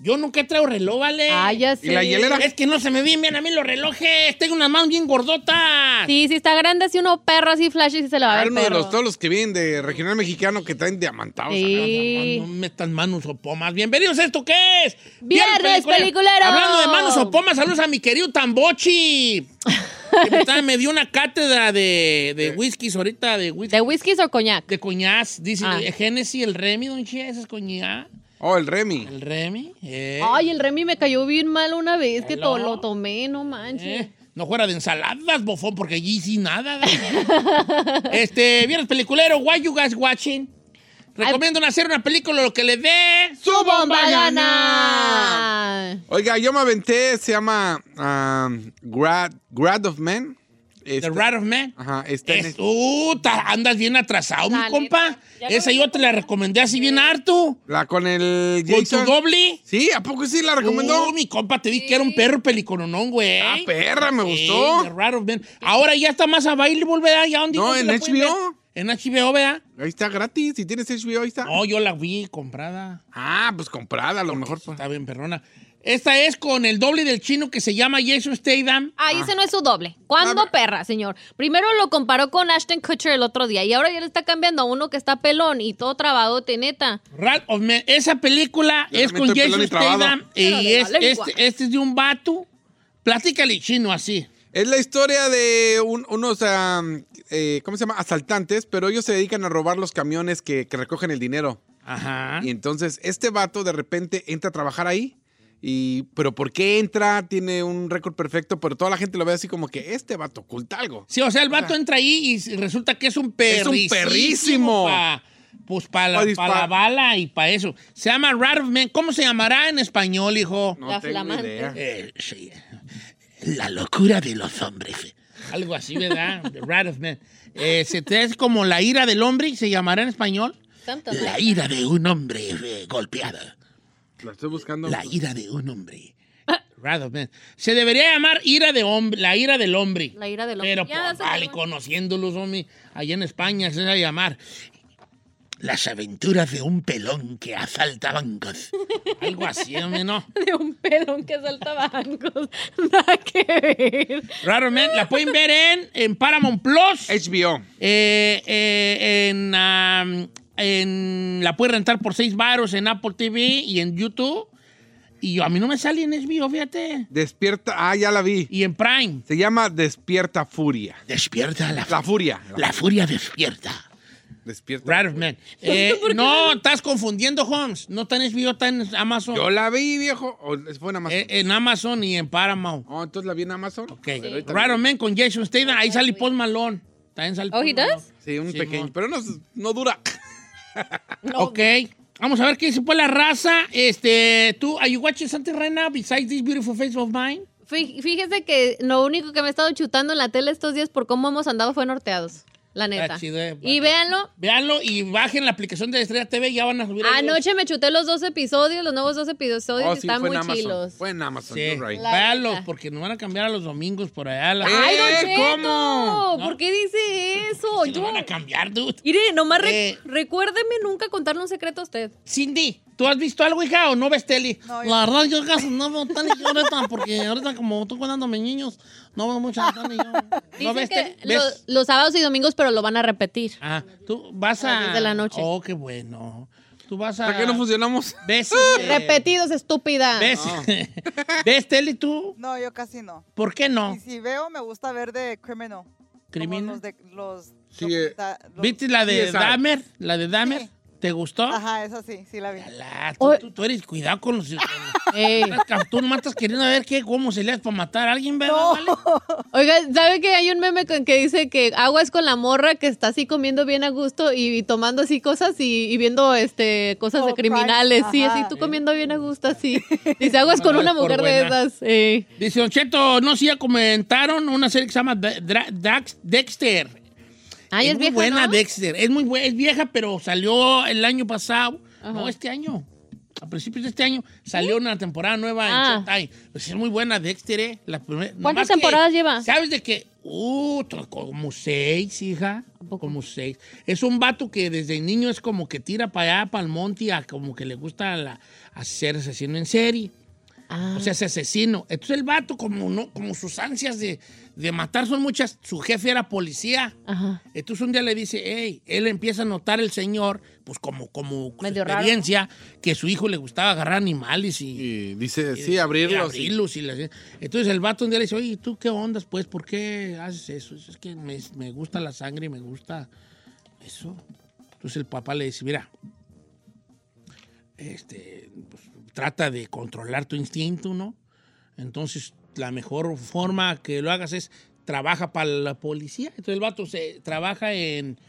Yo nunca he traído reloj, ¿vale? Ah, ya sé. ¿Y la hielera? Es que no se me ven bien a mí los relojes. Tengo unas manos bien gordotas. Sí, sí está grande así uno perro así flashy sí se le va a ver uno de los, todos los que vienen de regional mexicano que traen diamantados. Sí. No, no metan manos o pomas. Bienvenidos a esto, ¿qué es? Viernes peliculero. Hablando de manos o pomas, saludos a mi querido Tambochi. que me, está- me dio una cátedra de, de whiskies ahorita, de whisky. ¿De whiskies o coñac? De coñac. Dice Ah. eh, Genesis, el Remy, don Che, ese es coñac. Oh, el Remy. El Remy. eh. Ay, el Remy me cayó bien mal una vez que to- lo tomé, no manches. Eh, No fuera de ensaladas, bofón, porque allí sí nada. este, viernes peliculero, why you guys watching? Recomiendo hacer una película lo que le dé ¡Su bomba gana! gana! Oiga, yo me aventé, se llama um, Grad, Grad of Men. The Rat of Man. Ajá, está en Es, uh, andas bien atrasado, La mi compa. Esa yo te la recomendé así bien harto. la con el Con tu doble. Sí, ¿a poco sí la recomendó? Uh, mi compa, te di que era un perro pelicononón, güey. Ah, perra, me Sí, gustó. The Rat of Man. Ahora ya está más available, ¿verdad? ¿Ya dónde No, dónde en la? HBO. En HBO, ¿verdad? Ahí está gratis. Si tienes HBO, ahí está. No, yo la vi comprada. Ah, pues comprada, a lo mejor. pues. Está bien, perrona. Esta es con el doble del chino que se llama Jason Statham. Ay, ese no es su doble. ¿Cuándo, perra, señor? Primero lo comparó con Ashton Kutcher el otro día y ahora ya le está cambiando a uno que está pelón y todo trabadote, neta. Rat of Man. Esa película Yo es con Jason y trabado. Statham y es, este, este es de un vato. Platícale chino así. Es la historia de un- unos, eh, ¿cómo se llama? Asaltantes, pero ellos se dedican a robar los camiones que, que recogen el dinero. Ajá. Y entonces este vato de repente entra a trabajar ahí. Y, pero ¿por qué entra? Tiene un récord perfecto, pero toda la gente lo ve así como que este vato oculta algo. Sí, o sea, el vato entra ahí y resulta que es un Es perrísimo. un perrísimo. pa- pues para la, Pa bala y para eso. Se llama Rat of Man. ¿Cómo se llamará en español, hijo? No La tengo flamante. idea. Eh, sí. La locura de los hombres. Algo así, ¿verdad? The Rat of Man. Eh, se te hace como la ira del hombre, se llamará en español. Tanto. La ira de un hombre eh, golpeado. La estoy buscando. La ira de un hombre. Man. Se debería llamar ira de hombre, la ira del hombre. La ira del hombre. Pero, Ya pues, se vale, conociéndolos, hombre, allá en España se va a llamar Las aventuras de un pelón que asalta bancos. Algo así, hombre, ¿no? De un pelón que salta bancos. Nada que ver. Raro Man, la pueden ver en, en Paramount Plus. HBO. Eh, eh, en, am, en- la puede rentar por 6 baros en Apple TV y en YouTube. Y yo, a mí no me sale en HBO, fíjate. Despierta. Ah, ya la vi. Y en Prime. Se llama Despierta Furia. Despierta la, La Furia. la furia despierta. Despierta. Raro Man. Eh, no, estás confundiendo, Holmes. No está en HBO, está en Amazon. Yo la vi, viejo. ¿O fue en Amazon? Eh, en Amazon y en Paramount. Oh, entonces la vi en Amazon. Ok. Vi. Man con Jason Statham. Ahí sale Paul Malone. También sale Oh, Paul he does? Sí, un Sí, pequeño. Pero no, no dura. Ok. Vamos a ver qué dice pues la raza. Este, tú, are you watching something right now besides this beautiful face of mine? Fí- Fíjese que lo único que me he estado chutando en la tele estos días por cómo hemos andado fue norteados. La neta. Está chido, eh. Y véanlo. Véanlo y bajen la aplicación de Estrella TV. Ya van a subir. Anoche me chuté los dos episodios, los nuevos dos episodios. Oh, y sí, están muy Amazon. chilos. Fue en Amazon. Sí, right. Véanlos porque nos van a cambiar a los domingos por allá. La... ¡Ay, Don ¿Eh? Cheto! ¿Cómo? ¿Por qué dice eso? Nos Yo- van a cambiar, dude. Mire, nomás re- Eh. recuérdeme nunca contarle un secreto a usted. Cindy, ¿tú has visto algo, hija, o no ves tele? No, la verdad, yo casi no veo tele yo ahorita, porque ahorita como estoy cuidando a mis niños, no veo mucha tele yo. ¿No Dicen ves que tele? lo- ¿Ves? los sábados y domingos, pero lo van a repetir. Ah, tú vas A las a... 10 de la noche. Oh, qué bueno. Tú vas a... ¿Para qué no funcionamos? ¿Ves? este, Repetidos, estúpida. ¿Ves? ¿Ves tele tú? No, yo casi no. ¿Por qué no? Y si veo, me gusta ver de Criminal. ¿Criminal? Los de, los Sí, eh, ¿Viste la de CSI. Dahmer? ¿La de Dahmer? Sí. ¿Te gustó? Ajá, esa sí, sí la vi. Tú, Oye. tú- tú eres, cuidado con los... Ey. Tú estás queriendo ver qué, cómo se le hace para matar a alguien, ¿verdad? No. vale? Oiga, ¿sabe que hay un meme con- que dice que agua es con la morra que está así comiendo bien a gusto y, y tomando así cosas y, y viendo este cosas de Oh, crime. criminales? Sí, así tú comiendo bien a gusto así. Dice, agua es con una mujer de esas. Dice Don Cheto, no sé, ya comentaron una serie que se llama Da- Dra- Dax- Dexter. Ay, es, muy vieja, buena ¿no? Dexter. Es muy buena, es vieja, pero salió el año pasado. Ajá. No, este año. A principios de este año salió una temporada nueva Ah. en Showtime. Pues es muy buena Dexter, ¿eh? La primer- ¿Cuántas que, temporadas lleva? ¿Sabes de qué? Uh, como seis, hija. Como seis. Es un vato que desde niño es como que tira para allá, para el monte, a como que le gusta la- hacer asesino en serie. Ah. O sea, ese asesino. Entonces el vato, como, no, como sus ansias de, de matar son muchas, su jefe era policía. Ajá. Entonces un día le dice, hey, él empieza a notar el señor, pues como, como su Medio raro. experiencia, que su hijo le gustaba agarrar animales y, Y dice, y- sí, y abrirlos. abrirlos y le- Entonces el vato un día le dice, oye, ¿tú qué ondas? Pues, ¿por qué haces eso? Es que me, me gusta la sangre y me gusta eso. Entonces el papá le dice, mira, este, pues, trata de controlar tu instinto, ¿no? Entonces la mejor forma que lo hagas es trabaja para la policía. Entonces el vato se trabaja en...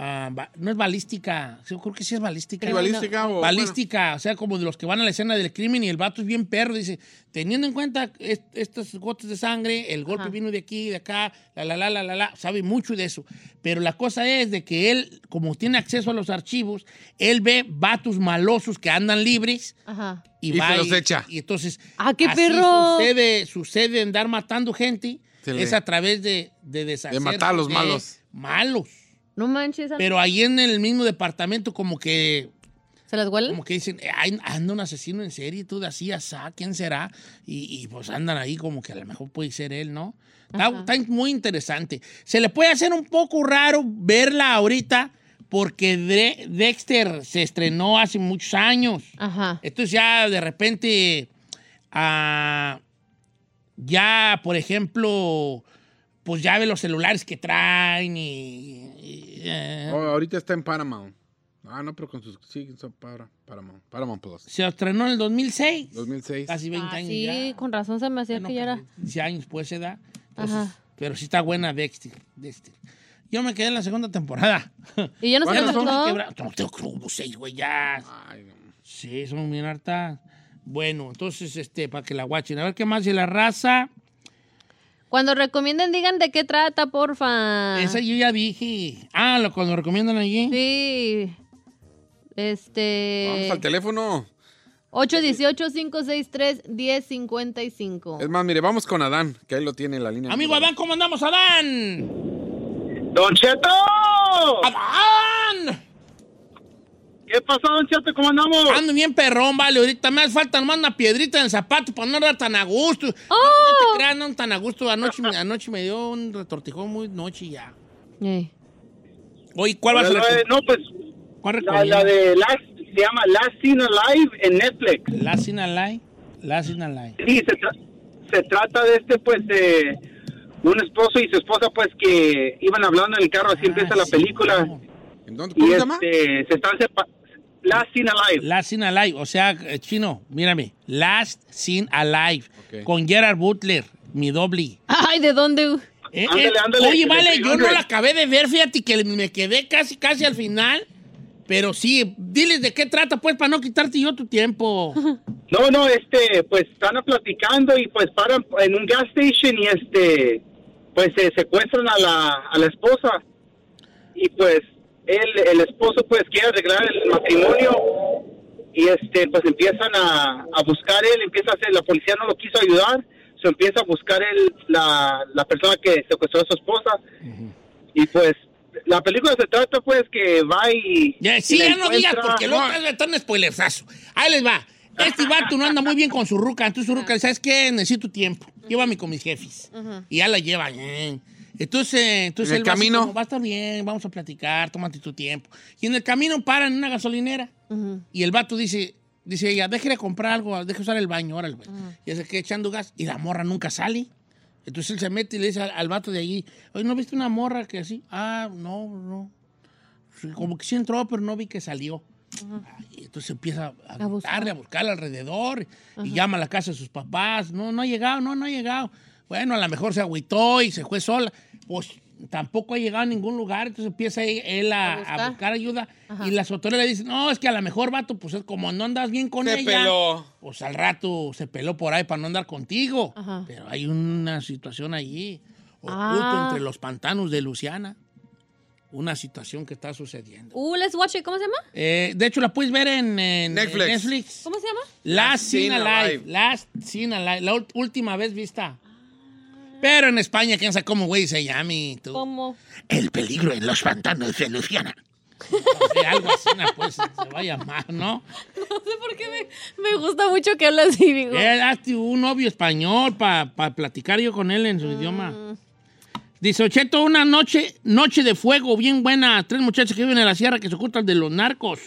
ah, ba- no es balística, yo creo que sí es balística. Sí, balística o- Balística, o sea, como de los que van a la escena del crimen y el vato es bien perro. Dice, teniendo en cuenta est- estas gotas de sangre, el golpe Ajá. vino de aquí, de acá, la, la, la, la, la, la, sabe mucho de eso. Pero la cosa es de que él, como tiene acceso a los archivos, él ve vatos malosos que andan libres Ajá. y, Y va se los echa. Y entonces, ¡Ah, qué así perro! Sucede, sucede andar matando gente, Se le- es a través de, de deshacerse matar a los de malos. Malos. No manches. Pero ahí en el mismo departamento como que ¿Se las huelen? como que dicen, "Eh, "Ay, anda un asesino en serie, tú de así, asá, ¿quién será? Y, y, pues andan ahí como que a lo mejor puede ser él, ¿no? Está, muy interesante. Se le puede hacer un poco raro verla ahorita porque Dexter se estrenó hace muchos años. Ajá. Entonces ya de repente, ah, ya por ejemplo, pues ya ve los celulares que traen y... eh, Oh, ahorita está en Paramount. Ah, no, pero con sus... Sí, son para, Paramount. Paramount Plus. se estrenó en el 2006. 2006. Casi 20 Ah, años sí, ya. con razón se me hacía Bueno, que ya era. 15 años pues se da. Entonces, Ajá. Pero sí está buena Dexter. Dexter. Yo me quedé en la segunda temporada. Y ya no se quebrado. No, tengo como seis, güey, ya. Ay, no. Sí, son bien harta. Bueno, entonces, este, para que la guachen. A ver qué más de la raza. Cuando recomienden, digan de qué trata, porfa. Esa yo ya dije. Ah, lo cuando recomiendan allí. Sí. Este. Vamos al teléfono. 818-563-1055. Es más, mire, vamos con Adán, que ahí lo tiene en la línea. Amigo Adán, ¿cómo andamos, Adán? ¡Don Cheto! ¡Adán! ¿Qué pasó, Don Cheto? ¿Cómo andamos? Ando bien perrón, vale. Ahorita me hace falta nomás una piedrita en el zapato para no andar tan a gusto. No, ¡Oh! no te creas, no tan a gusto. Anoche, me- anoche me dio un retortijón muy noche y ya. Ey. Oye, ¿cuál vas a Bueno, eh? No, pues ¿Cuál la, la de Last, se llama Last Seen Alive en Netflix. Last in Alive. Last in Alive. Sí, se, tra- se trata de este, pues, de un esposo y su esposa, pues, que iban hablando en el carro, así Ah, empieza la película. no. ¿En dónde? Y ¿Cómo se llama? este, se están separados. Last Seen Alive. Last in Alive. O sea, eh, chino, mírame. Last Seen Alive. Con Gerard Butler, mi doble. Ay, ¿de dónde? Eh, Ándale, eh, ándale, Oye, de vale, yo no 300. la acabé de ver, fíjate que me quedé casi, casi al final. Pero sí, diles de qué trata, pues, para no quitarte yo tu tiempo. No, no, este, pues están platicando y pues paran en un gas station y este, pues se secuestran a la, a la esposa y pues él, el esposo pues quiere arreglar el matrimonio y este, pues empiezan a, a buscar él, empieza a hacer, la policía no lo quiso ayudar, se empieza a buscar él, la, la persona que secuestró a su esposa y pues la película se trata pues que va y... Ya, y sí, la ya no digas, porque luego está un spoilerazo. Ahí les va. Este vato no anda muy bien con su ruca. Entonces su ruca ¿sabes qué? Necesito tiempo. Llévame con mis jefes. Y ya la lleva. Entonces, entonces ¿En el él va así camino? como, va a estar bien, vamos a platicar, tómate tu tiempo. Y en el camino paran en una gasolinera. Y el vato dice, dice ella, déjale comprar algo, déjale usar el baño, órale. güey. Y se queda echando gas y la morra nunca sale. Entonces él se mete y le dice al, al vato de allí, oye, ¿no viste una morra que así? Ah, no, no. Como que sí entró, pero no vi que salió. Y entonces empieza a, A buscar. buscarle, a buscarle alrededor y llama a la casa de sus papás. No, no ha llegado, no, no ha llegado. Bueno, a lo mejor se agüitó y se fue sola. Pues tampoco ha llegado a ningún lugar. Entonces empieza él, él a, A a buscar. ayuda. Y las autoridades le dicen, no, es que a lo mejor, vato, pues es como no andas bien con Se ella. peló. Pues al rato se peló por ahí para no andar contigo. Ajá. Pero hay una situación allí, oculto Ah. entre los pantanos de Luciana. Una situación que está sucediendo. Uh, let's watch it. ¿Cómo se llama? Eh, de hecho, la puedes ver en, en- Netflix. en Netflix. ¿Cómo se llama? Last Seen Alive. Alive. Last Seen Alive. La última vez vista. Pero en España, quién sabe cómo, güey, se llame. tú. ¿Cómo? El peligro en los pantanos de Luciana. No sé, algo así, pues se va a llamar, ¿no? No sé por qué me, me gusta mucho que habla así, digo. Eh, hazte un novio español para platicar yo con él en su idioma. Dice, Ocheto, una noche, noche de fuego bien buena. Tres muchachos que viven en la sierra que se ocultan de los narcos.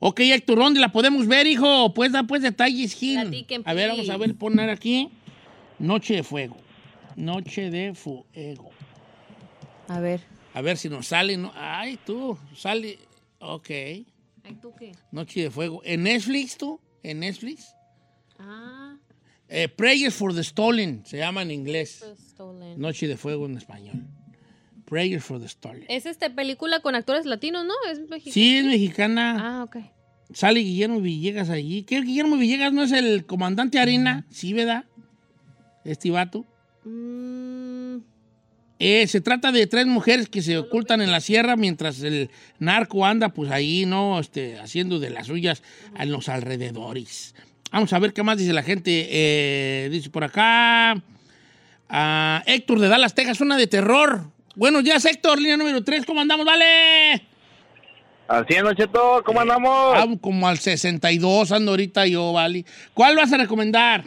Ok, Héctor, ¿dónde la podemos ver, hijo? Pues da pues detalles, Gil. A ver, vamos a ver, poner aquí. Noche de fuego. Noche de fuego. A ver. A ver si nos sale. ¿no? Ay, tú, sale. Ok. Ay, ¿tú qué? Noche de fuego. ¿En Netflix, tú? ¿En Netflix? Ah, Eh, Prayers for the Stolen, se llama en inglés. stolen. Noche de fuego en español. Prayers for the Stolen. Es este película con actores latinos, ¿no? Es mexicana. Sí, es mexicana. Ah, ok. Sale Guillermo Villegas allí. ¿Qué Guillermo Villegas no es el comandante Arena? Sí, ¿verdad? Este vato. Mm, Eh, se trata de tres mujeres que se ocultan en la sierra mientras el narco anda pues ahí, ¿no? Este, haciendo de las suyas en los alrededores. Vamos a ver qué más dice la gente. Eh, dice por acá. ah, Héctor de Dallas, Texas, una de terror. Buenos días, Héctor, línea número 3, ¿cómo andamos? ¡Vale! Así es, Cheto, ¿cómo andamos? Ah, como al 62 ando ahorita yo, ¿vale? ¿Cuál vas a recomendar?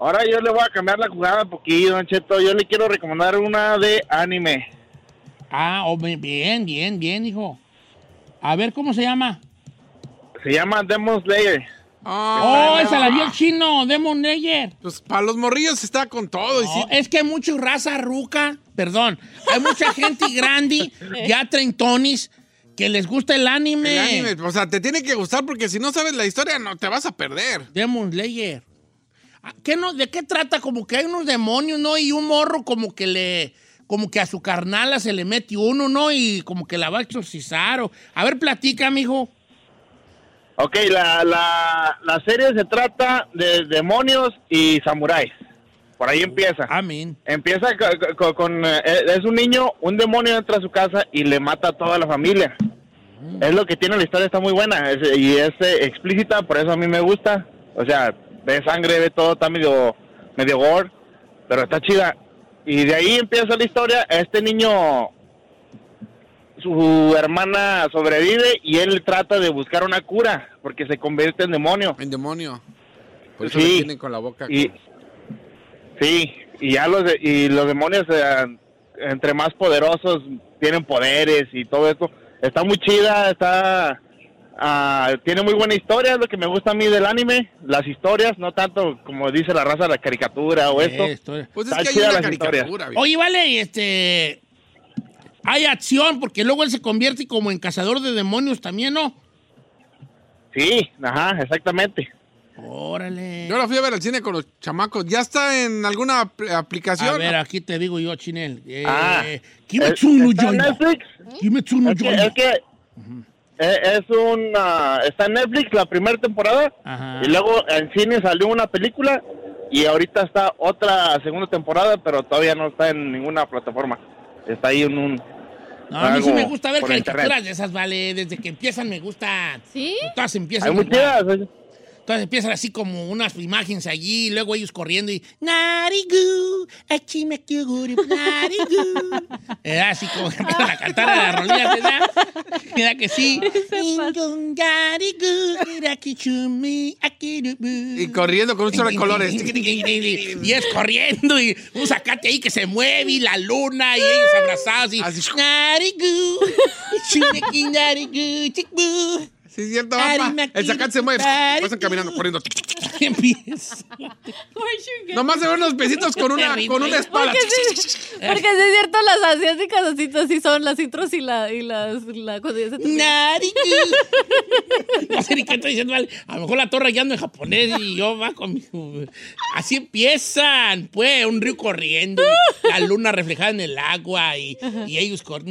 Ahora yo le voy a cambiar la jugada un poquillo, Don Cheto. Yo le quiero recomendar una de anime. Ah, oh, bien, bien, bien, hijo. A ver, ¿cómo se llama? Se llama Demon Slayer. Oh, esa la vio el chino, Demon Slayer. Pues para los morrillos está con todo. y No, sí- es que hay mucha raza ruca, perdón, hay mucha gente grande, ya treintonis, que les gusta el anime. el anime, o sea, te tiene que gustar porque si no sabes la historia, no te vas a perder. Demon Slayer. ¿Qué no, ¿De qué trata? Como que hay unos demonios, ¿no? Y un morro como que le... Como que a su carnala se le mete uno, ¿no? Y como que la va a exorcizar. O... A ver, platica, mijo. Ok, la, la, la serie se trata de demonios y samuráis. Por ahí empieza. Amén. Empieza co- co- con, eh, es un niño, un demonio entra a su casa y le mata a toda la familia. Es lo que tiene la historia, está muy buena y es eh, explícita, por eso a mí me gusta. O sea, ve sangre, ve todo, está medio, medio gore, pero está chida. Y de ahí empieza la historia. Este niño, su hermana sobrevive y él trata de buscar una cura porque se convierte en demonio. En demonio. Por eso Sí. le tienen con la boca. Y, sí, y ya los, de- y los demonios, eh, entre más poderosos, tienen poderes y todo esto. Está muy chida, está... ah, tiene muy buena historia, es lo que me gusta a mí del anime, las historias, no tanto como dice la raza, la caricatura o esto. Eh, historia. Pues es Está que hay chida una las historias. caricatura. Oye, vale, este... Hay acción, porque luego él se convierte como en cazador de demonios también, ¿no? Sí, ajá, exactamente. Órale. Yo la fui a ver al cine con los chamacos. ¿Ya está en alguna apl- aplicación? A ver, aquí te digo yo, Chinel. Eh, Ah, Kimetsu no ¿está en Yaiba. Netflix? Kimetsu no Es que, es que, eh, es un ah, está en Netflix la primera temporada Ajá. y luego en cine salió una película y ahorita está otra segunda temporada pero todavía no está en ninguna plataforma está ahí en un No, a mí sí me gusta ver caricaturas de esas, vale. Desde que empiezan me gustan. ¿Sí? Todas empiezan hay muy Todas empiezan así como unas imágenes allí, y luego ellos corriendo y Narigu, achimakuguru, Narigu. Era así como que empiezan a cantar a las rolillas, ¿verdad? Mira que sí. Y corriendo con un chorro de colores. Y es corriendo y un zacate ahí que se mueve y la luna y ellos abrazados y Así. Narigu, chumeki, narigu, chikbu. Sí, es cierto, papá. El zacate se mueve. Pasan caminando, corriendo. Empieza. Nomás se ven los pesitos con una, con una espada. Porque sí, porque sí es cierto, las asiáticas así, así son las intros y, la, y las, la, cuando ya se termina. Narigu. No sé ni qué estoy diciendo. A lo mejor la torre ya ando en japonés y yo va con mi... Así empiezan, pues, un río corriendo, la luna reflejada en el agua y, y ellos con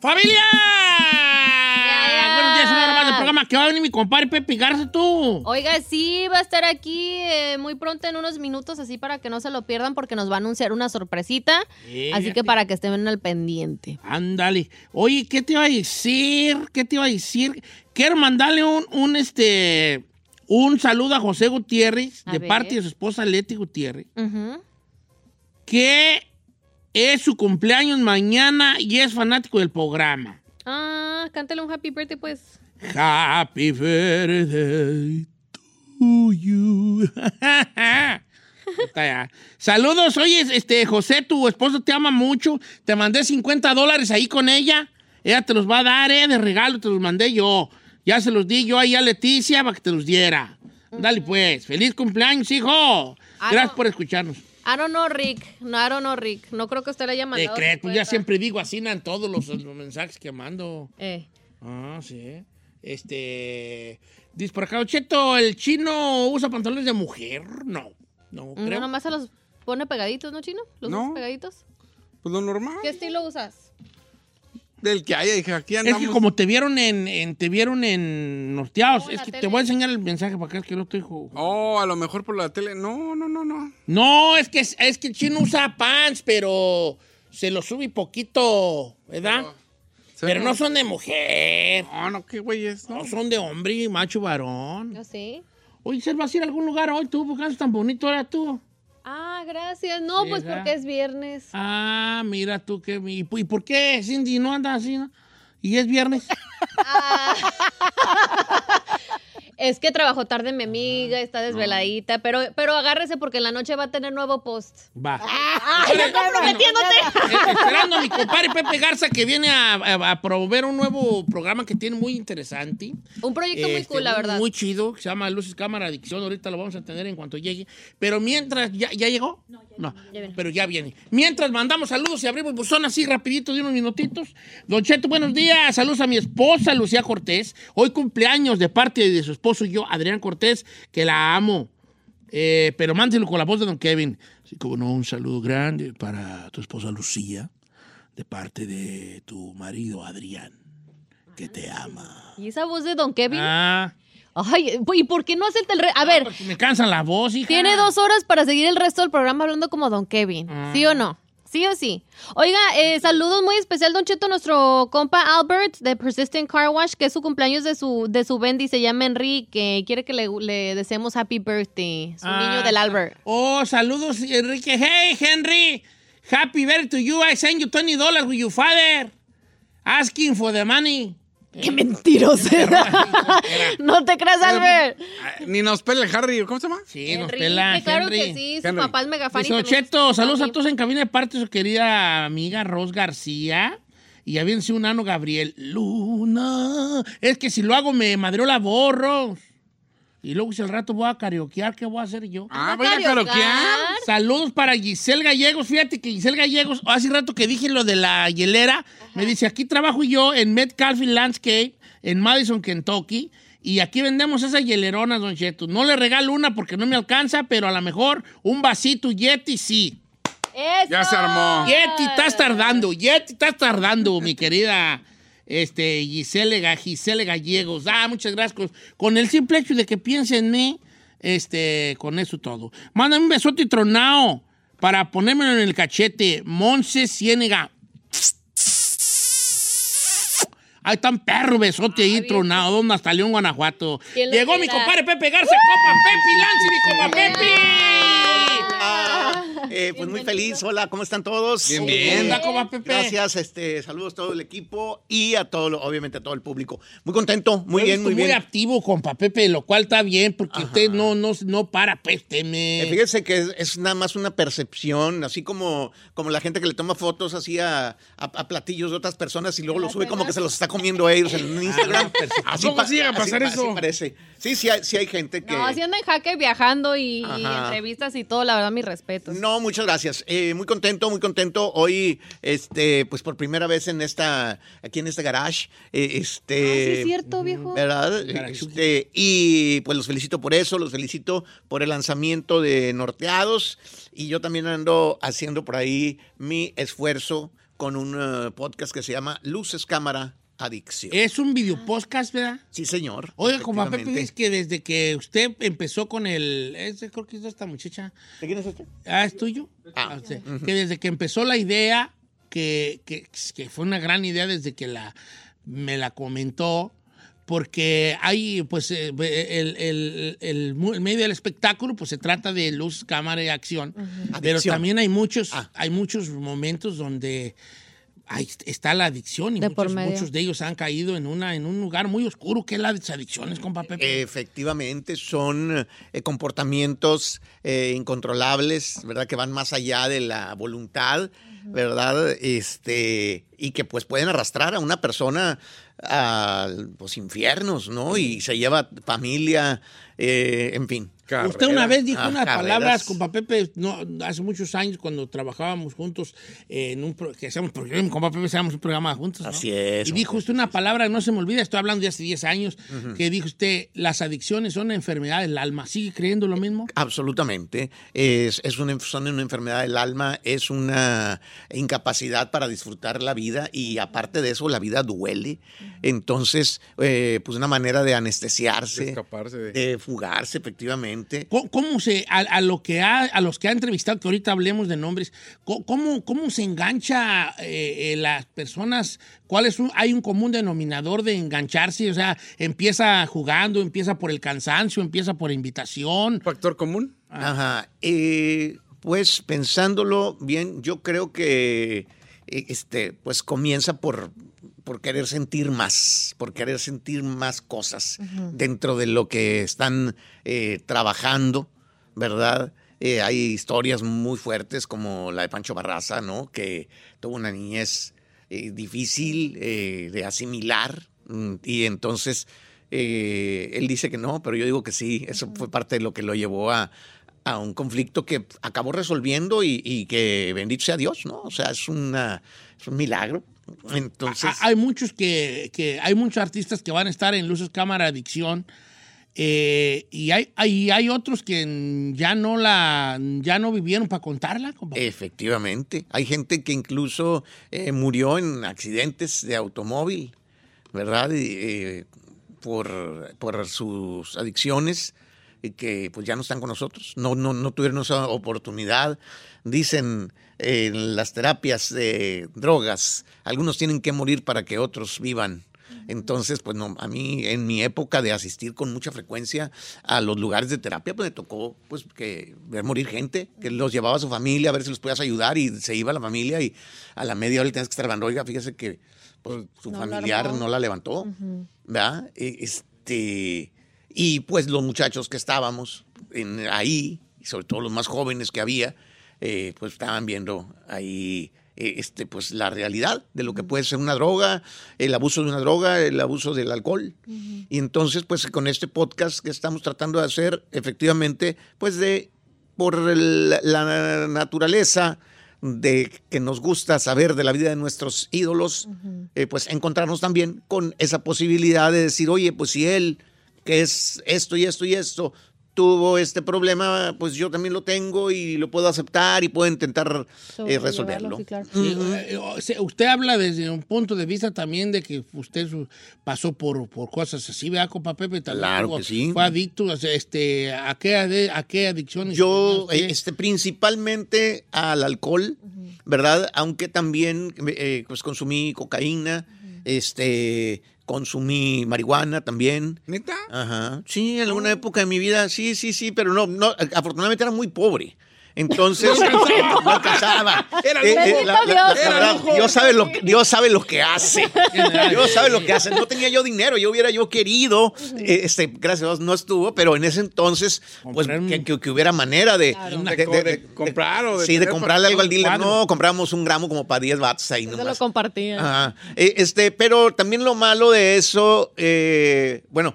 ¡Familia! Buenos días, una hora más del programa que va a venir mi compadre Pepe Garza, tú. Oiga, sí, va a estar aquí eh, muy pronto en unos minutos, así para que no se lo pierdan, porque nos va a anunciar una sorpresita. Así que para que estén al pendiente. Ándale. Oye, ¿qué te iba a decir? ¿Qué te iba a decir? Quiero mandarle un, un, este, un saludo a José Gutiérrez, A de ver. parte de su esposa Leti Gutiérrez, Ujú. que es su cumpleaños mañana y es fanático del programa. Ah, cántale un happy birthday, pues. Happy birthday to you. Saludos, oye, este, José, tu esposo te ama mucho. Te mandé 50 dólares ahí con ella. Ella te los va a dar, eh, de regalo, te los mandé yo. Ya se los di yo ahí a Leticia para que te los diera. Dale, pues. Feliz cumpleaños, hijo. Ah, Gracias no. por escucharnos. I don't know, Rick. No, I don't know, Rick. No creo que usted le haya Te mandado. pues ya 50. siempre digo así en todos los, los mensajes que mando. Eh. Ah, sí. Este. Dice por acá, Cheto, ¿el chino usa pantalones de mujer? No, no No, creo. nomás se los pone pegaditos, ¿no, chino? ¿Los No. usas pegaditos? Pues lo normal. ¿Qué estilo usas? Del que haya, dije, aquí Es andamos. que como te vieron en, en- te vieron en norteados, Oh, es que te voy a enseñar el mensaje para acá, es que no estoy... ju- Oh, a lo mejor por la tele. No, no, no, no. No, es que, es que el chino usa pants, pero se los sube poquito, ¿verdad? Pero no son de mujer. No, no, qué güey es. No, son de hombre, macho, varón. Yo sí. Oye, ¿se vas a ir a algún lugar hoy tú? ¿Por qué andas tan bonito ahora tú? Ah, gracias. No, pues porque es viernes. Ah, mira tú qué... ¿Y, y por qué Cindy no anda así, no? ¿Y es viernes? Es que trabajó tarde mi amiga, está desveladita, pero, pero agárrese porque en la noche va a tener nuevo post. Va. ¡Ah, ya comprometiéndote! Eh, Esperando a mi compadre Pepe Garza que viene a, a- a promover un nuevo programa que tiene muy interesante. Un proyecto muy Este, cool, la muy- verdad. Muy chido, que se llama Luces Cámara Adicción. Ahorita lo vamos a tener en cuanto llegue. Pero mientras, ¿ya, ya llegó? No, pero ya viene. Mientras mandamos saludos y abrimos buzón así rapidito de unos minutitos. Don Cheto, buenos días. Saludos a mi esposa Lucía Cortés. Hoy cumpleaños de parte de su esposo y yo, Adrián Cortés, que la amo. Eh, pero mándelo con la voz de Don Kevin. Así como no, un saludo grande para tu esposa Lucía, de parte de tu marido Adrián, que te ama. ¿Y esa voz de Don Kevin? Ah, Ay, ¿y por qué no hace el re- A ver, me cansan la voz, hija. tiene dos horas para seguir el resto del programa hablando como Don Kevin. Ah. ¿Sí o no? ¿Sí o sí? Oiga, eh, saludos muy especial, Don Cheto, nuestro compa Albert de Persistent Car Wash, que es su cumpleaños de su, de su Bendy, se llama Enrique. Quiere que le, le deseemos happy birthday. Su Ah, niño del Albert. Oh, saludos, Enrique. Hey, Henry. Happy birthday to you. I send you 20 dollars with your father. Asking for the money. ¡Qué mentiroso! no te creas, Albert. Ah, Ni nos pela el Harry. ¿Cómo se llama? Sí, nos pela claro Henry. que sí, su Henry. papá es mega fan. y Dice, también Cheto, saludos a todos en cabina de parte de su querida amiga Ros García. Y ya viene un ano Gabriel. Luna. Es que si lo hago me madreo la borro. Y luego si al rato voy a karaokear, ¿qué voy a hacer yo? Ah, voy a karaokear. Saludos para Giselle Gallegos. Fíjate que Giselle Gallegos, hace rato que dije lo de la hielera, me dice, aquí trabajo yo en Metcalfe Landscape, en Madison, Kentucky, y aquí vendemos esas hieleronas, don Cheto. No le regalo una porque no me alcanza, pero a lo mejor un vasito Yeti sí. ¡Eso! Ya se armó. Yeti, estás tardando, Yeti, estás tardando, mi querida este, Giselle, Ga- Giselle Gallegos. Ah, muchas gracias. Con, el simple hecho de que piense en mí, este, con eso todo. Mándame un besote tronado para ponérmelo en el cachete. Monse Ciénega. Ahí está un perro besote ahí tronado, ¿dónde? hasta León, Guanajuato. ¿Quién lo Llegó mi compadre Pepe Garza, copa Pepe, Lancy, mi copa Pepe. Eh, pues muy feliz. Hola, ¿cómo están todos? Bien, bien. ¿cómo va, Pepe? Gracias, este, saludos a todo el equipo y a todo, lo- obviamente a todo el público. Muy contento, muy bien, muy bien. activo, compa Pepe, lo cual está bien, porque usted no, no, no para, pues, teme. Eh, fíjense que es, es nada más una percepción, así como, como la gente que le toma fotos así a, a- a platillos de otras personas y luego lo sube como que se los está comiendo ellos en Instagram. ¿A poco sí llega a pasar así eso? parece. Sí, sí hay, sí hay gente que... No, así anda en jaque viajando y, y entrevistas y todo, la verdad, mis respetos. No, muchas gracias. Eh, muy contento, muy contento. Hoy, este, pues por primera vez en esta, aquí en este garage, eh, este. Ah, sí, es cierto, viejo. ¿Verdad? Este, y pues los felicito por eso, los felicito por el lanzamiento de Norteados. Y yo también ando haciendo por ahí mi esfuerzo con un eh, podcast que se llama Luces, Cámara, Adicción. Es un video podcast, ¿verdad? Sí, señor. Oiga, como Pepe efectivamente. dice que desde que usted empezó con el... Ese creo que es de esta muchacha. ¿De quién es este? Ah, ¿es tuyo? Ah, sí. Que desde que empezó la idea, que, que, que fue una gran idea desde que la, me la comentó, porque hay, pues, eh, el, el- el medio del espectáculo, pues se trata de luz, cámara y acción, pero Adicción. también hay muchos, hay muchos momentos donde ahí está la adicción y De muchos, muchos de ellos han caído en, una, en un lugar muy oscuro que es las adicciones, compa Pepe. Efectivamente, son eh, comportamientos eh, incontrolables, ¿verdad? Que van más allá de la voluntad, ¿verdad? Este, y que pues pueden arrastrar a una persona a los infiernos, ¿no? Y se lleva familia, eh, en fin. Usted una vez dijo Ah, unas carreras. palabras, compa Pepe, no, hace muchos años cuando trabajábamos juntos eh, en un pro- que hacíamos programa, compa Pepe hacíamos un programa juntos. ¿no? Así es. Y dijo usted una palabra, no se me olvida, estoy hablando de hace 10 años, Ujú. que dijo usted, las adicciones son una enfermedad del alma. ¿Sigue creyendo lo mismo? Absolutamente. Es, es una, son una enfermedad del alma, es una incapacidad para disfrutar la vida y aparte de eso la vida duele. Entonces, eh, pues una manera de anestesiarse, De escaparse de- de fugarse efectivamente. ¿Cómo, cómo se, a, a lo que ha, a los que ha entrevistado, que ahorita hablemos de nombres, ¿cómo, cómo se engancha eh, eh, las personas? ¿Cuál es un, hay un común denominador de engancharse? O sea, empieza jugando, empieza por el cansancio, empieza por invitación. ¿Factor común? Ajá. Eh, pues pensándolo bien, yo creo que este, pues comienza por, por querer sentir más, por querer sentir más cosas dentro de lo que están eh, trabajando, ¿verdad? Eh, hay historias muy fuertes como la de Pancho Barraza, ¿no? Que tuvo una niñez eh, difícil de asimilar mm, y entonces él dice que no, pero yo digo que sí, eso fue parte de lo que lo llevó a, a un conflicto que acabó resolviendo y, y que bendito sea Dios, ¿no? O sea, es, una, es un milagro. Entonces, Ha- Hay muchos que, que- hay muchos artistas que van a estar en Luces Cámara Adicción. eh, y hay, hay, hay otros que ya no la ya no vivieron para contarla. Efectivamente. Hay gente que incluso eh, murió en accidentes de automóvil, ¿verdad? Eh, por, por sus adicciones que pues ya no están con nosotros. No, no, no tuvieron esa oportunidad. Dicen en las terapias de drogas, algunos tienen que morir para que otros vivan. Entonces, pues no, a mí en mi época de asistir con mucha frecuencia a los lugares de terapia, pues me tocó pues que ver morir gente, que los llevaba a su familia a ver si los podías ayudar y se iba la familia y a la media hora le tenías que estar oiga, fíjese que pues, su No la familiar armó. no la levantó, ¿verdad? E- Este, y pues los muchachos que estábamos en- ahí, y sobre todo los más jóvenes que había, eh, pues estaban viendo ahí eh, este, pues la realidad de lo que puede ser una droga, el abuso de una droga, el abuso del alcohol. Y entonces, pues con este podcast que estamos tratando de hacer, efectivamente, pues de por la naturaleza de que nos gusta saber de la vida de nuestros ídolos, eh, pues encontrarnos también con esa posibilidad de decir, oye, pues si él, que es esto y esto y esto, tuvo este problema, pues yo también lo tengo y lo puedo aceptar y puedo intentar eh, resolverlo. Sí, eh, sea, usted habla desde un punto de vista también de que usted pasó por, por cosas así, ¿verdad, compa Pepe? También Claro tuvo- que sí. Fue adicto, este, ¿a qué, a qué adicciones? Yo, eh, este, principalmente al alcohol, ¿verdad? Aunque también, eh, pues consumí cocaína, Este, consumí marihuana también. ¿Neta? Ajá. Sí, en alguna época de mi vida, sí, sí, sí, pero no, no, afortunadamente era muy pobre. Entonces, no alcanzaba. Era Eh, eh, la- la- la- la Era verdad, lujo. Dios sabe lo que Dios sabe lo que hace. Dios sabe lo que hace. No tenía yo dinero, yo hubiera yo querido, eh, este, gracias a Dios no estuvo, pero en ese entonces, pues que, que- que hubiera manera de, De co- de comprar o de sí, de comprarle algo al dealer. No, compramos un gramo como para 10 watts ahí Se lo nomás. compartía. Ajá. Eh, Este, pero también lo malo de eso, eh, bueno,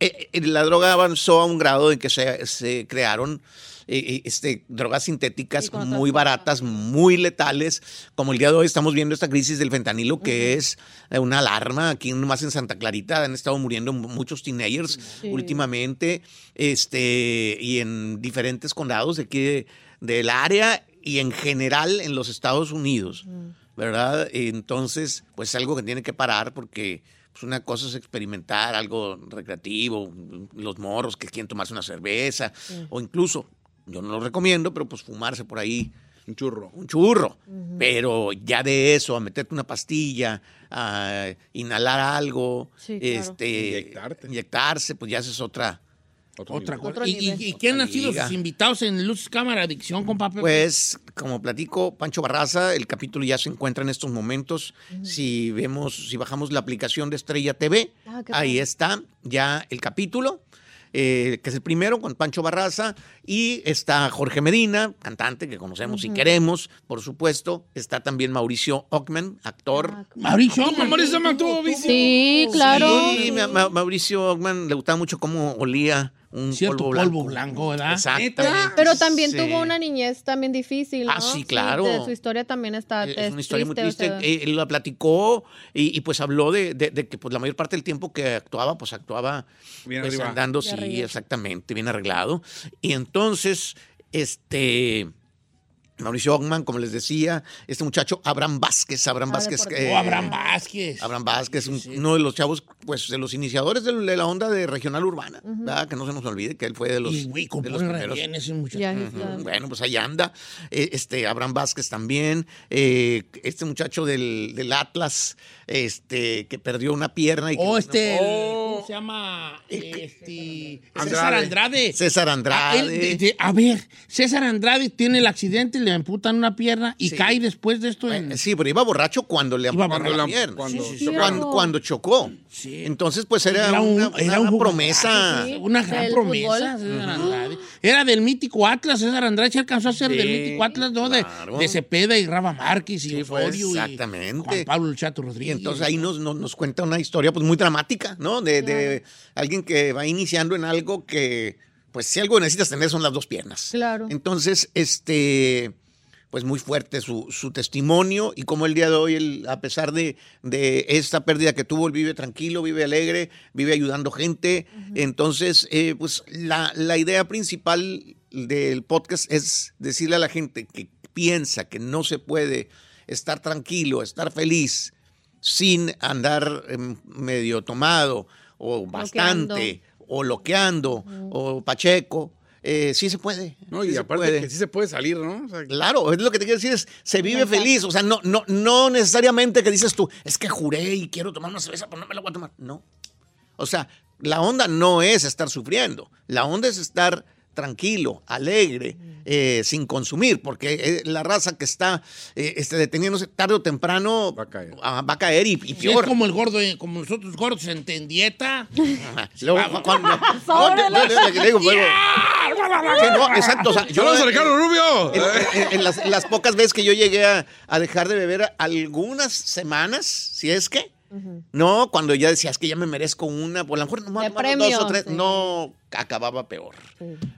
eh, eh, la droga avanzó a un grado en que se, se crearon eh, este, drogas sintéticas muy baratas, muy letales, como el día de hoy estamos viendo esta crisis del fentanilo, que es eh, una alarma. Aquí nomás en Santa Clarita han estado muriendo muchos teenagers Sí. últimamente, este, y en diferentes condados de aquí de- del área y en general en los Estados Unidos. ¿verdad? Entonces, pues algo que tiene que parar porque pues, una cosa es experimentar algo recreativo, los morros que quieren tomarse una cerveza, o incluso, yo no lo recomiendo, pero pues fumarse por ahí. Un churro. Un churro. Pero ya de eso, a meterte una pastilla, a inhalar algo, Sí, claro. este, inyectarse, pues ya esa es otra. Otra cosa. Otro ¿Y, y- quién han sido sus invitados en Luz Cámara Adicción, compa? Pues, como platico, Pancho Barraza, el capítulo ya se encuentra en estos momentos. Si vemos, si bajamos la aplicación de Estrella TV, Ah, ahí padre. está ya el capítulo. Eh, que es el primero con Pancho Barraza y está Jorge Medina, cantante que conocemos y queremos, por supuesto. Está también Mauricio Ockman, actor. Mauricio Ockman, Mauricio Ockman Sí, claro. Sí, Ma- Ma- Mauricio Ockman le gustaba mucho cómo olía un Cierto polvo polvo blanco. blanco, ¿verdad? Exactamente. Pero también Sí. tuvo una niñez también difícil. Ah, sí, claro. su historia también está. Es una historia muy triste, o sea, Eh, Él la platicó y, y, pues habló de, de- de que pues la mayor parte del tiempo que actuaba, pues actuaba Bien pues, andando, Bien sí, arriba. exactamente, bien arreglado. Y entonces, este... Mauricio Ockman, como les decía, este muchacho Abraham Vázquez, Abraham Ah, Vázquez. deportivo. Oh, Abraham Vázquez. Abraham Vázquez, un- uno de los chavos, pues, de los iniciadores de, la onda de regional urbana, ¿verdad? Que no se nos olvide que él fue de los, Y, güey, de los primeros. bien ese muchacho. Ya, Ujú, Bueno, pues ahí anda. Eh, Este, Abraham Vázquez también. eh, este muchacho del, del Atlas, este, que perdió una pierna. Y que- Oh, este, Oh. ¿Cómo se llama? Este, Andrade. César Andrade. César Andrade. Ah, él, de- de- a ver, César Andrade tiene el accidente, le amputan una pierna y Sí. cae después de esto en... Sí, pero iba borracho cuando le amputaron la pierna. Cuando- Sí, sí, sí. chocó. Cuando, cuando chocó. Entonces, pues era, Era un- una, era una un promesa. Sí, una gran del promesa, fútbol. César Andrade. Era del mítico Atlas, César Andrade se alcanzó a ser Sí, del mítico Atlas, ¿no? De, claro. de Cepeda y Raba Márquez y fue Osorio y exactamente. Juan Pablo El Chato Y Rodríguez. entonces ahí nos, nos, nos cuenta una historia pues muy dramática, ¿no? De, de alguien que va iniciando en algo que, pues si algo necesitas tener son las dos piernas. Claro. Entonces, este, pues muy fuerte su, su testimonio y como el día de hoy, él, a pesar de, de esta pérdida que tuvo, él vive tranquilo, vive alegre, vive ayudando gente. Entonces, eh, pues la, la idea principal del podcast es decirle a la gente que piensa que no se puede estar tranquilo, estar feliz sin andar em, medio tomado o bastante o loqueando o pacheco. Eh, sí se puede. No, sí y aparte puede. que sí se puede salir, ¿no? O sea, Claro, es lo que te quiero decir, es se vive feliz. O sea, no, no, no necesariamente que dices tú, es que juré y quiero tomar una cerveza, pero no me la voy a tomar. No. O sea, la onda no es estar sufriendo. La onda es estar tranquilo, alegre, eh, sin consumir, porque eh, la raza que está eh, este, deteniéndose tarde o temprano va a caer, y, y Sí, es peor. como el gordo, eh, como nosotros gordos en, en dieta. Luego, cuando- no, yo- yo- yo le digo, luego- Sí, no, exacto. o sea, yo- ¡Saludos a Ricardo Rubio! En, en- en las, en las pocas veces que yo llegué a, a dejar de beber algunas semanas, si es que, no, cuando ya decías que ya me merezco una, por lo mejor no me tomar dos premio, o tres, sí. no, acababa peor.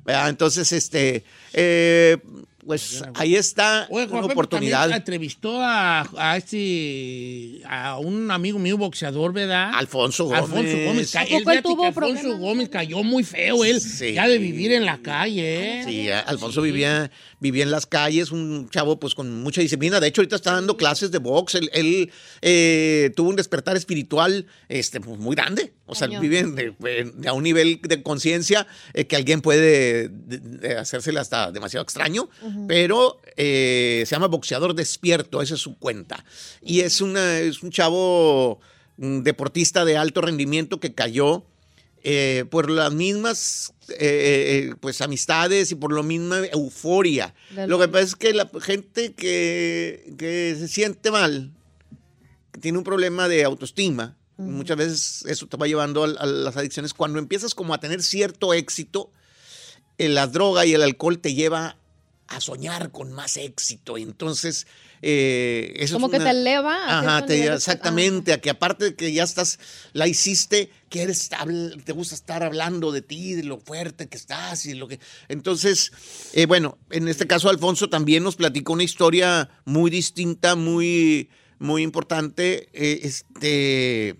¿Verdad? Entonces, este, eh, pues ahí está Oye, una Juan Pepe oportunidad. entrevistó a, a este a un amigo mío boxeador, ¿verdad? Alfonso Gómez. Alfonso Gómez. Ca- ¿A poco él fíjate tuvo Alfonso? Gómez cayó muy feo él, Sí. ya de vivir en la calle, ¿eh? Sí, Alfonso vivía, vivía en las calles, un chavo pues con mucha disciplina. De hecho, ahorita está dando clases de box. Él, él, eh, tuvo un despertar espiritual este, pues, muy grande. O sea, Cañón. vive en- de- a un nivel de conciencia eh, que alguien puede de- de hacérsele hasta demasiado extraño. Pero eh, se llama boxeador despierto, esa es su cuenta. Y es, una, es un chavo un deportista de alto rendimiento que cayó eh, por las mismas eh, eh, pues amistades y por la misma euforia. Del- Lo que pasa es que la gente que, que se siente mal, que tiene un problema de autoestima, muchas veces eso te va llevando a, a las adicciones. Cuando empiezas como a tener cierto éxito, eh, la droga y el alcohol te lleva a soñar con más éxito. Entonces, eh, eso Como es que una- te eleva a Ajá, te- exactamente, a que aparte de que ya estás, la hiciste, quieres, te gusta estar hablando de ti, de lo fuerte que estás y lo que... Entonces, eh, bueno, en este caso Alfonso también nos platicó una historia muy distinta, muy, muy importante, eh, este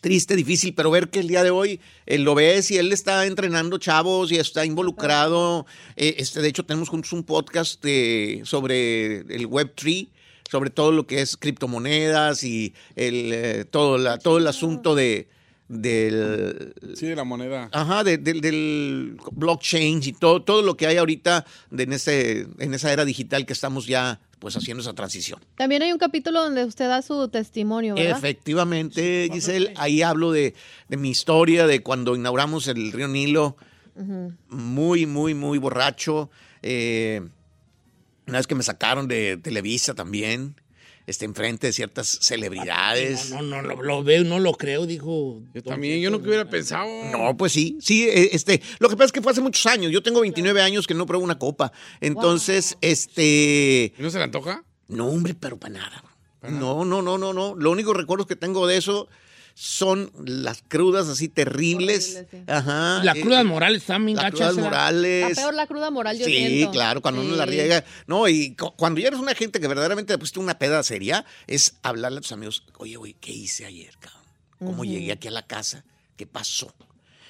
triste, difícil, pero ver que el día de hoy eh, lo ves y él está entrenando chavos y está involucrado. eh, este, de hecho, tenemos juntos un podcast de- sobre el Web3, sobre todo lo que es criptomonedas y el, eh, todo, la, todo el asunto de, del... Sí, de la moneda. Ajá, de- del- del blockchain y todo, todo lo que hay ahorita de en, ese, en esa era digital que estamos ya pues haciendo esa transición. También hay un capítulo donde usted da su testimonio, ¿verdad? Efectivamente, Giselle, ahí hablo de, de mi historia, de cuando inauguramos el río Nilo, muy, muy, muy borracho. eh, una vez que me sacaron de Televisa también, este, enfrente de ciertas celebridades. No, no, no, lo, lo veo, no lo creo, dijo. Yo también, yo no que hubiera pensado. No, pues sí, sí, eh, este, lo que pasa es que fue hace muchos años, yo tengo 29 años que no pruebo una copa, entonces, este... ¿Y no se le antoja? No, hombre, pero para nada. No, no, no, no, no. Lo único recuerdos que tengo de eso son las crudas así terribles. Ajá. Las eh, crudas morales también Las crudas ¿eh? morales. Está peor la cruda moral, yo Sí, siento. claro, cuando uno la Sí. riega. No, y cu- cuando ya eres una gente que verdaderamente le pusiste una peda seria, es hablarle a tus amigos, oye, güey, ¿qué hice ayer, cabrón? ¿Cómo llegué aquí a la casa? ¿Qué pasó?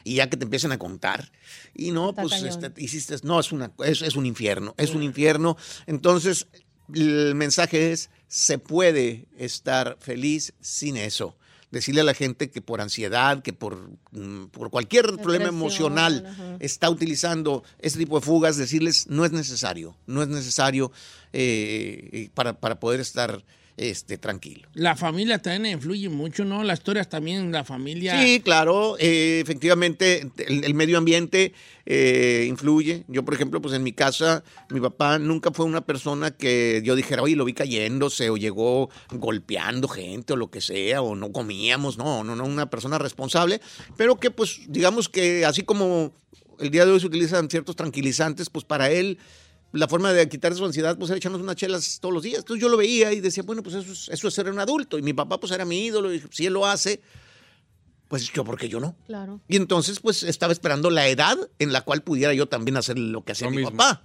Y ya que te empiezan a contar. Y no, Está pues este, hiciste, no, es, una, es, es un infierno, es un infierno. Entonces, el mensaje es, se puede estar feliz sin eso. Decirle a la gente que por ansiedad, que por, mm, por cualquier problema emocional está utilizando ese tipo de fugas, decirles no es necesario, no es necesario eh, para, para poder estar este, tranquilo. La familia también influye mucho, ¿no? Las historias también, la familia. Sí, claro, eh, efectivamente, el, el medio ambiente eh, influye. Yo, por ejemplo, pues en mi casa, mi papá nunca fue una persona que yo dijera, oye, lo vi cayéndose o llegó golpeando gente o lo que sea, o no comíamos, no, no, no, una persona responsable, pero que pues digamos que así como el día de hoy se utilizan ciertos tranquilizantes, pues para él la forma de quitar su ansiedad, pues era echarnos unas chelas todos los días. Entonces yo lo veía y decía, bueno, pues eso es, eso es ser un adulto. Y mi papá, pues era mi ídolo. Y si él lo hace, pues yo, ¿por qué yo no? Claro. Y entonces, pues estaba esperando la edad en la cual pudiera yo también hacer lo que hacía mi papá.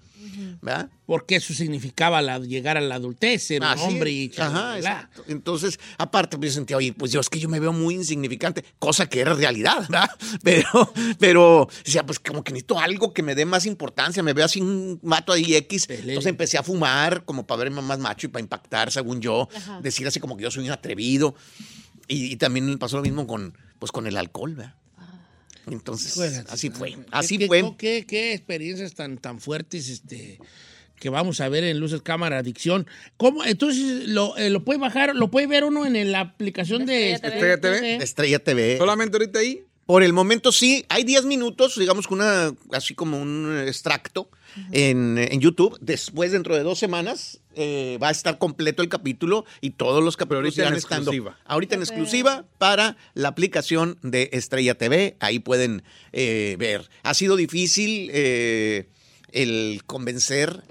¿verdad? Porque eso significaba la- llegar a la adultez, ser un Así hombre es. y Ajá. Entonces, aparte, pues yo sentía, oye, pues yo es que yo me veo muy insignificante, cosa que era realidad, ¿verdad? Pero, pero, decía, pues como que necesito algo que me dé más importancia, me veo así un mato ahí X. Entonces empecé a fumar como para verme más macho y para impactar, según yo, Ajá. decir así como que yo soy un atrevido. Y, y también pasó lo mismo con, pues, con el alcohol, ¿verdad? Entonces, Híjole, así fue. ¿Qué- Así qué- fue. ¿qué, qué experiencias tan, tan fuertes este, que vamos a ver en Luces Cámara Adicción? ¿Cómo? Entonces, ¿lo, eh, lo puede bajar, lo puede ver uno en la aplicación de Estrella TV. Estrella TV. ¿Solamente ahorita ahí? Por el momento sí, hay 10 minutos, digamos que una, así como un extracto en, en YouTube. Después, dentro de dos semanas, eh, va a estar completo el capítulo y todos los capítulos irán estando exclusiva. ahorita en exclusiva para la aplicación de Estrella TV. Ahí pueden eh, ver. Ha sido difícil eh, el convencer.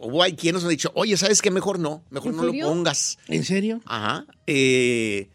O hay quienes han dicho, oye, ¿sabes qué? Mejor no, mejor ¿En no lo pongas. ¿En serio? Ajá. Eh,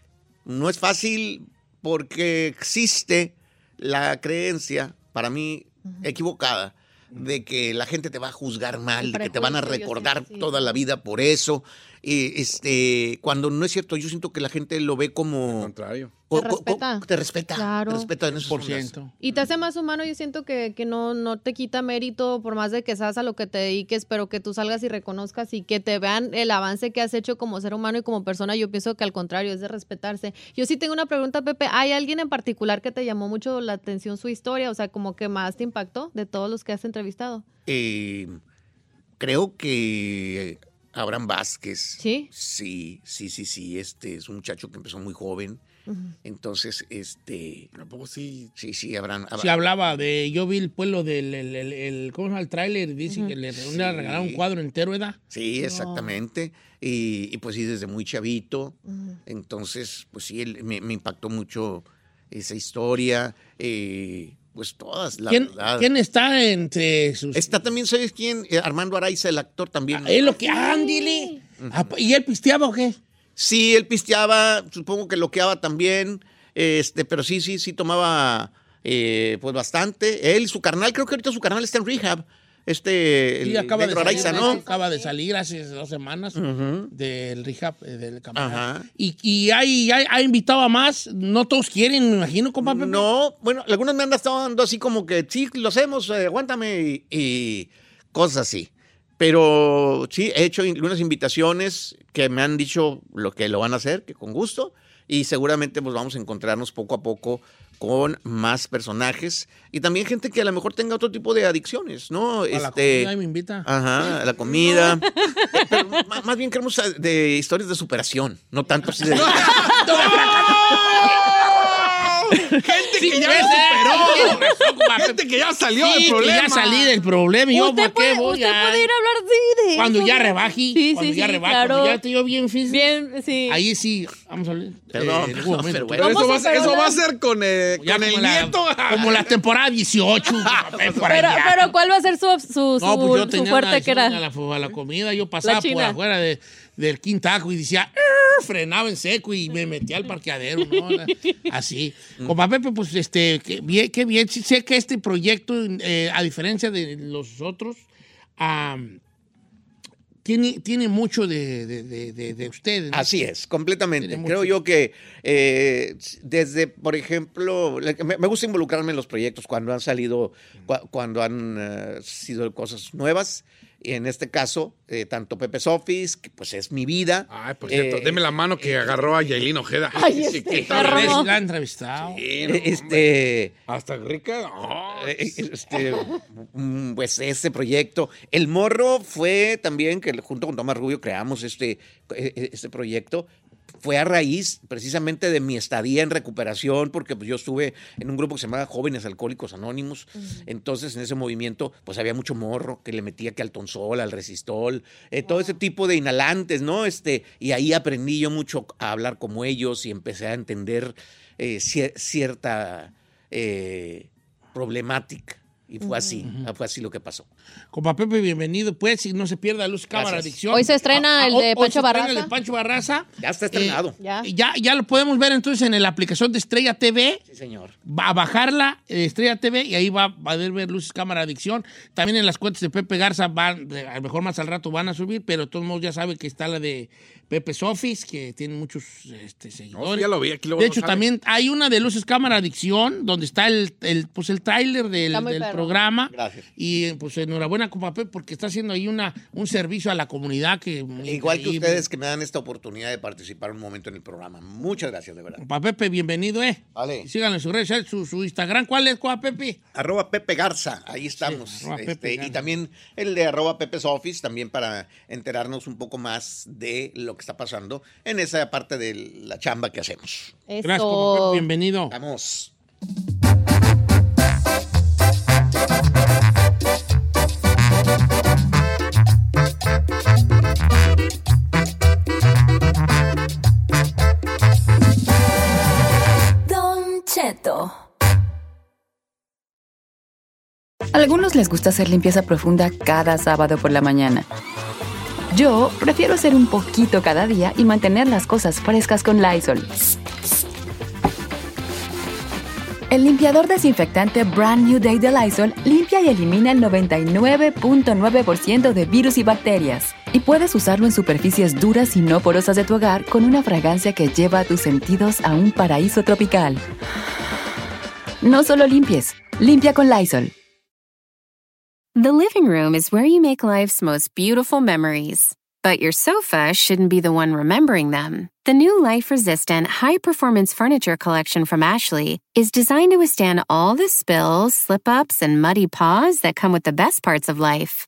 no es fácil porque existe la creencia, para mí, equivocada, de que la gente te va a juzgar mal, de que te van a recordar sí. toda la vida por eso. Y, este, cuando no es cierto, yo siento que la gente lo ve como... contrario. Te respeta. te respeta. Claro. Te respeta en esos Por ciento. Y te hace más humano, yo siento que, que no, no te quita mérito por más de que seas a lo que te dediques, pero que tú salgas y reconozcas y que te vean el avance que has hecho como ser humano y como persona, yo pienso que al contrario, es de respetarse. Yo sí tengo una pregunta, Pepe, ¿hay alguien en particular que te llamó mucho la atención su historia? O sea, como que más te impactó de todos los que has entrevistado. Eh, creo que Abraham Vázquez. ¿Sí? Sí, sí, sí, sí. Este es un muchacho que empezó muy joven. Entonces, este. sí? Sí, sí, Abraham. Se hablaba de, yo vi el pueblo del, el, el- el- ¿cómo se llama el tráiler? Dice que le Sí. regalaron un cuadro entero, ¿verdad? Sí, exactamente. Y, y, pues sí, desde muy chavito. Entonces, pues sí, él- me, me impactó mucho esa historia. eh, pues todas, la ¿Quién, verdad. quién está entre sus...? Está también, ¿sabes quién? Eh, Armando Araiza, el actor también. Es lo que... ¡Ándile! Ah, ¿Y él pisteaba o qué? Sí, él pisteaba, supongo que loqueaba también, este, pero sí, sí, sí tomaba eh, pues bastante. Él, su carnal, creo que ahorita su carnal está en rehab. Este, Sí, el acaba de, negro salir, Araiza, ¿no? acaba de salir hace dos semanas del rehab eh, del camarada. Y, y hay, hay- ha invitado a más, no todos quieren, me imagino, compa Pepe. No, bueno, algunos me han estado dando así como que, sí, lo hacemos, eh, aguántame, y, y cosas así. Pero sí, he hecho algunas invitaciones que me han dicho lo que lo van a hacer, que con gusto, y seguramente pues vamos a encontrarnos poco a poco con más personajes y también gente que a lo mejor tenga otro tipo de adicciones, ¿no? A la comida, me invita. Ajá, a la comida. Pero más, más bien queremos eh, de historias de superación, no tanto así de... Gente que ya superó. Gente que ya salió Sí, del que problema. ya salí del problema. y Yo, usted ¿por qué puede, voy usted a- puede ir a hablar sí, de Cuando eso, ya ¿no? rebaje, Sí, cuando sí, ya rebaje, claro. cuando ya estoy yo bien físico. Bien, sí. Ahí sí, vamos a hablar. Perdón, momento. pero Pero eso va, a ser, eso hablar. va a ser con, eh, Ya con el la- nieto. Como la temporada 18. Pepe, por Pero, ¿cuál va a ser su, su, No, pues yo su, tenía su fuerte una que era? a la, a la comida. Yo pasaba por afuera de- del quintajo y decía, "Arr", frenaba en seco y me metía al parqueadero, ¿no? Así. Como Pepe, pues, este, qué bien, qué bien. Sí sé que este proyecto, eh, a diferencia de los otros, tiene, tiene mucho de, de, de, de- de ustedes. ¿no? Así es, completamente. Tiene Creo mucho. yo que eh, desde, por ejemplo, me, me gusta involucrarme en los proyectos cuando han salido, cua- cuando han eh, sido cosas nuevas. Y en este caso, eh, tanto Pepe's Office, que pues es mi vida. Ay, por cierto, eh, deme la mano que agarró a Yailin Ojeda. Ay, Sí, este ¿qué perro. tal? Tres la han entrevistado. Sí, no, eh, este, Hasta rica. eh, este, mm, pues este proyecto. El Morro fue también que junto con Tomás Rubio creamos este, eh, este proyecto. Fue a raíz precisamente de mi estadía en recuperación, porque pues, yo estuve en un grupo que se llamaba Jóvenes Alcohólicos Anónimos. Entonces, en ese movimiento, pues había mucho morro que le metía que al tonsol, al resistol, eh, todo ese tipo de inhalantes, ¿no? Este, y ahí aprendí yo mucho a hablar como ellos y empecé a entender eh, cier- cierta eh, problemática. Y fue así, fue así lo que pasó. Compa Pepe, bienvenido, pues, y no se pierda Luz Cámara Gracias. Adicción. Hoy se estrena Ah, el ah, de hoy Pancho se estrena Barraza. el de Pancho Barraza. Ya está estrenado. Ya. Ya, ya lo podemos ver entonces en la aplicación de Estrella TV. Sí, señor. Va a bajarla, eh, Estrella TV, y ahí va a poder ver Luces Cámara Adicción. También en las cuentas de Pepe Garza van, de- a lo mejor más al rato van a subir, pero de todos modos ya sabe que está la de Pepe's Office, que tiene muchos este, No, seguidores. sí, ya lo vi aquí. Luego de no hecho, sale. también hay una de Luces Cámara Adicción, donde está el, el, pues, el tráiler del, Programa. Gracias. Y pues enhorabuena con Pepe porque está haciendo ahí una, un servicio a la comunidad que... Igual que ustedes que me dan esta oportunidad de participar un momento en el programa. Muchas gracias, de verdad. Compa Pepe, bienvenido, ¿eh? Vale. Síganlo en sus redes, su, su Instagram. ¿Cuál es, compa Pepe? Arroba Pepe Garza, ahí estamos. Sí, Este, Pepe y también el de arroba Pepe's Office, también para enterarnos un poco más de lo que está pasando en esa parte de la chamba que hacemos. Gracias, compa Pepe, Eso. bienvenido. Vamos. Cheto. Algunos les gusta hacer limpieza profunda cada sábado por la mañana. Yo prefiero hacer un poquito cada día y mantener las cosas frescas con Lysol. El limpiador desinfectante Brand New Day de Lysol limpia y elimina el 99.9% de virus y bacterias. Y puedes usarlo en superficies duras y no porosas de tu hogar con una fragancia que lleva a tus sentidos a un paraíso tropical. No solo limpies, limpia con Lysol. The living room is where you make life's most beautiful memories. But your sofa shouldn't be the one remembering them. The new life resistant, high performance furniture collection from Ashley is designed to withstand all the spills, slip ups, and muddy paws that come with the best parts of life.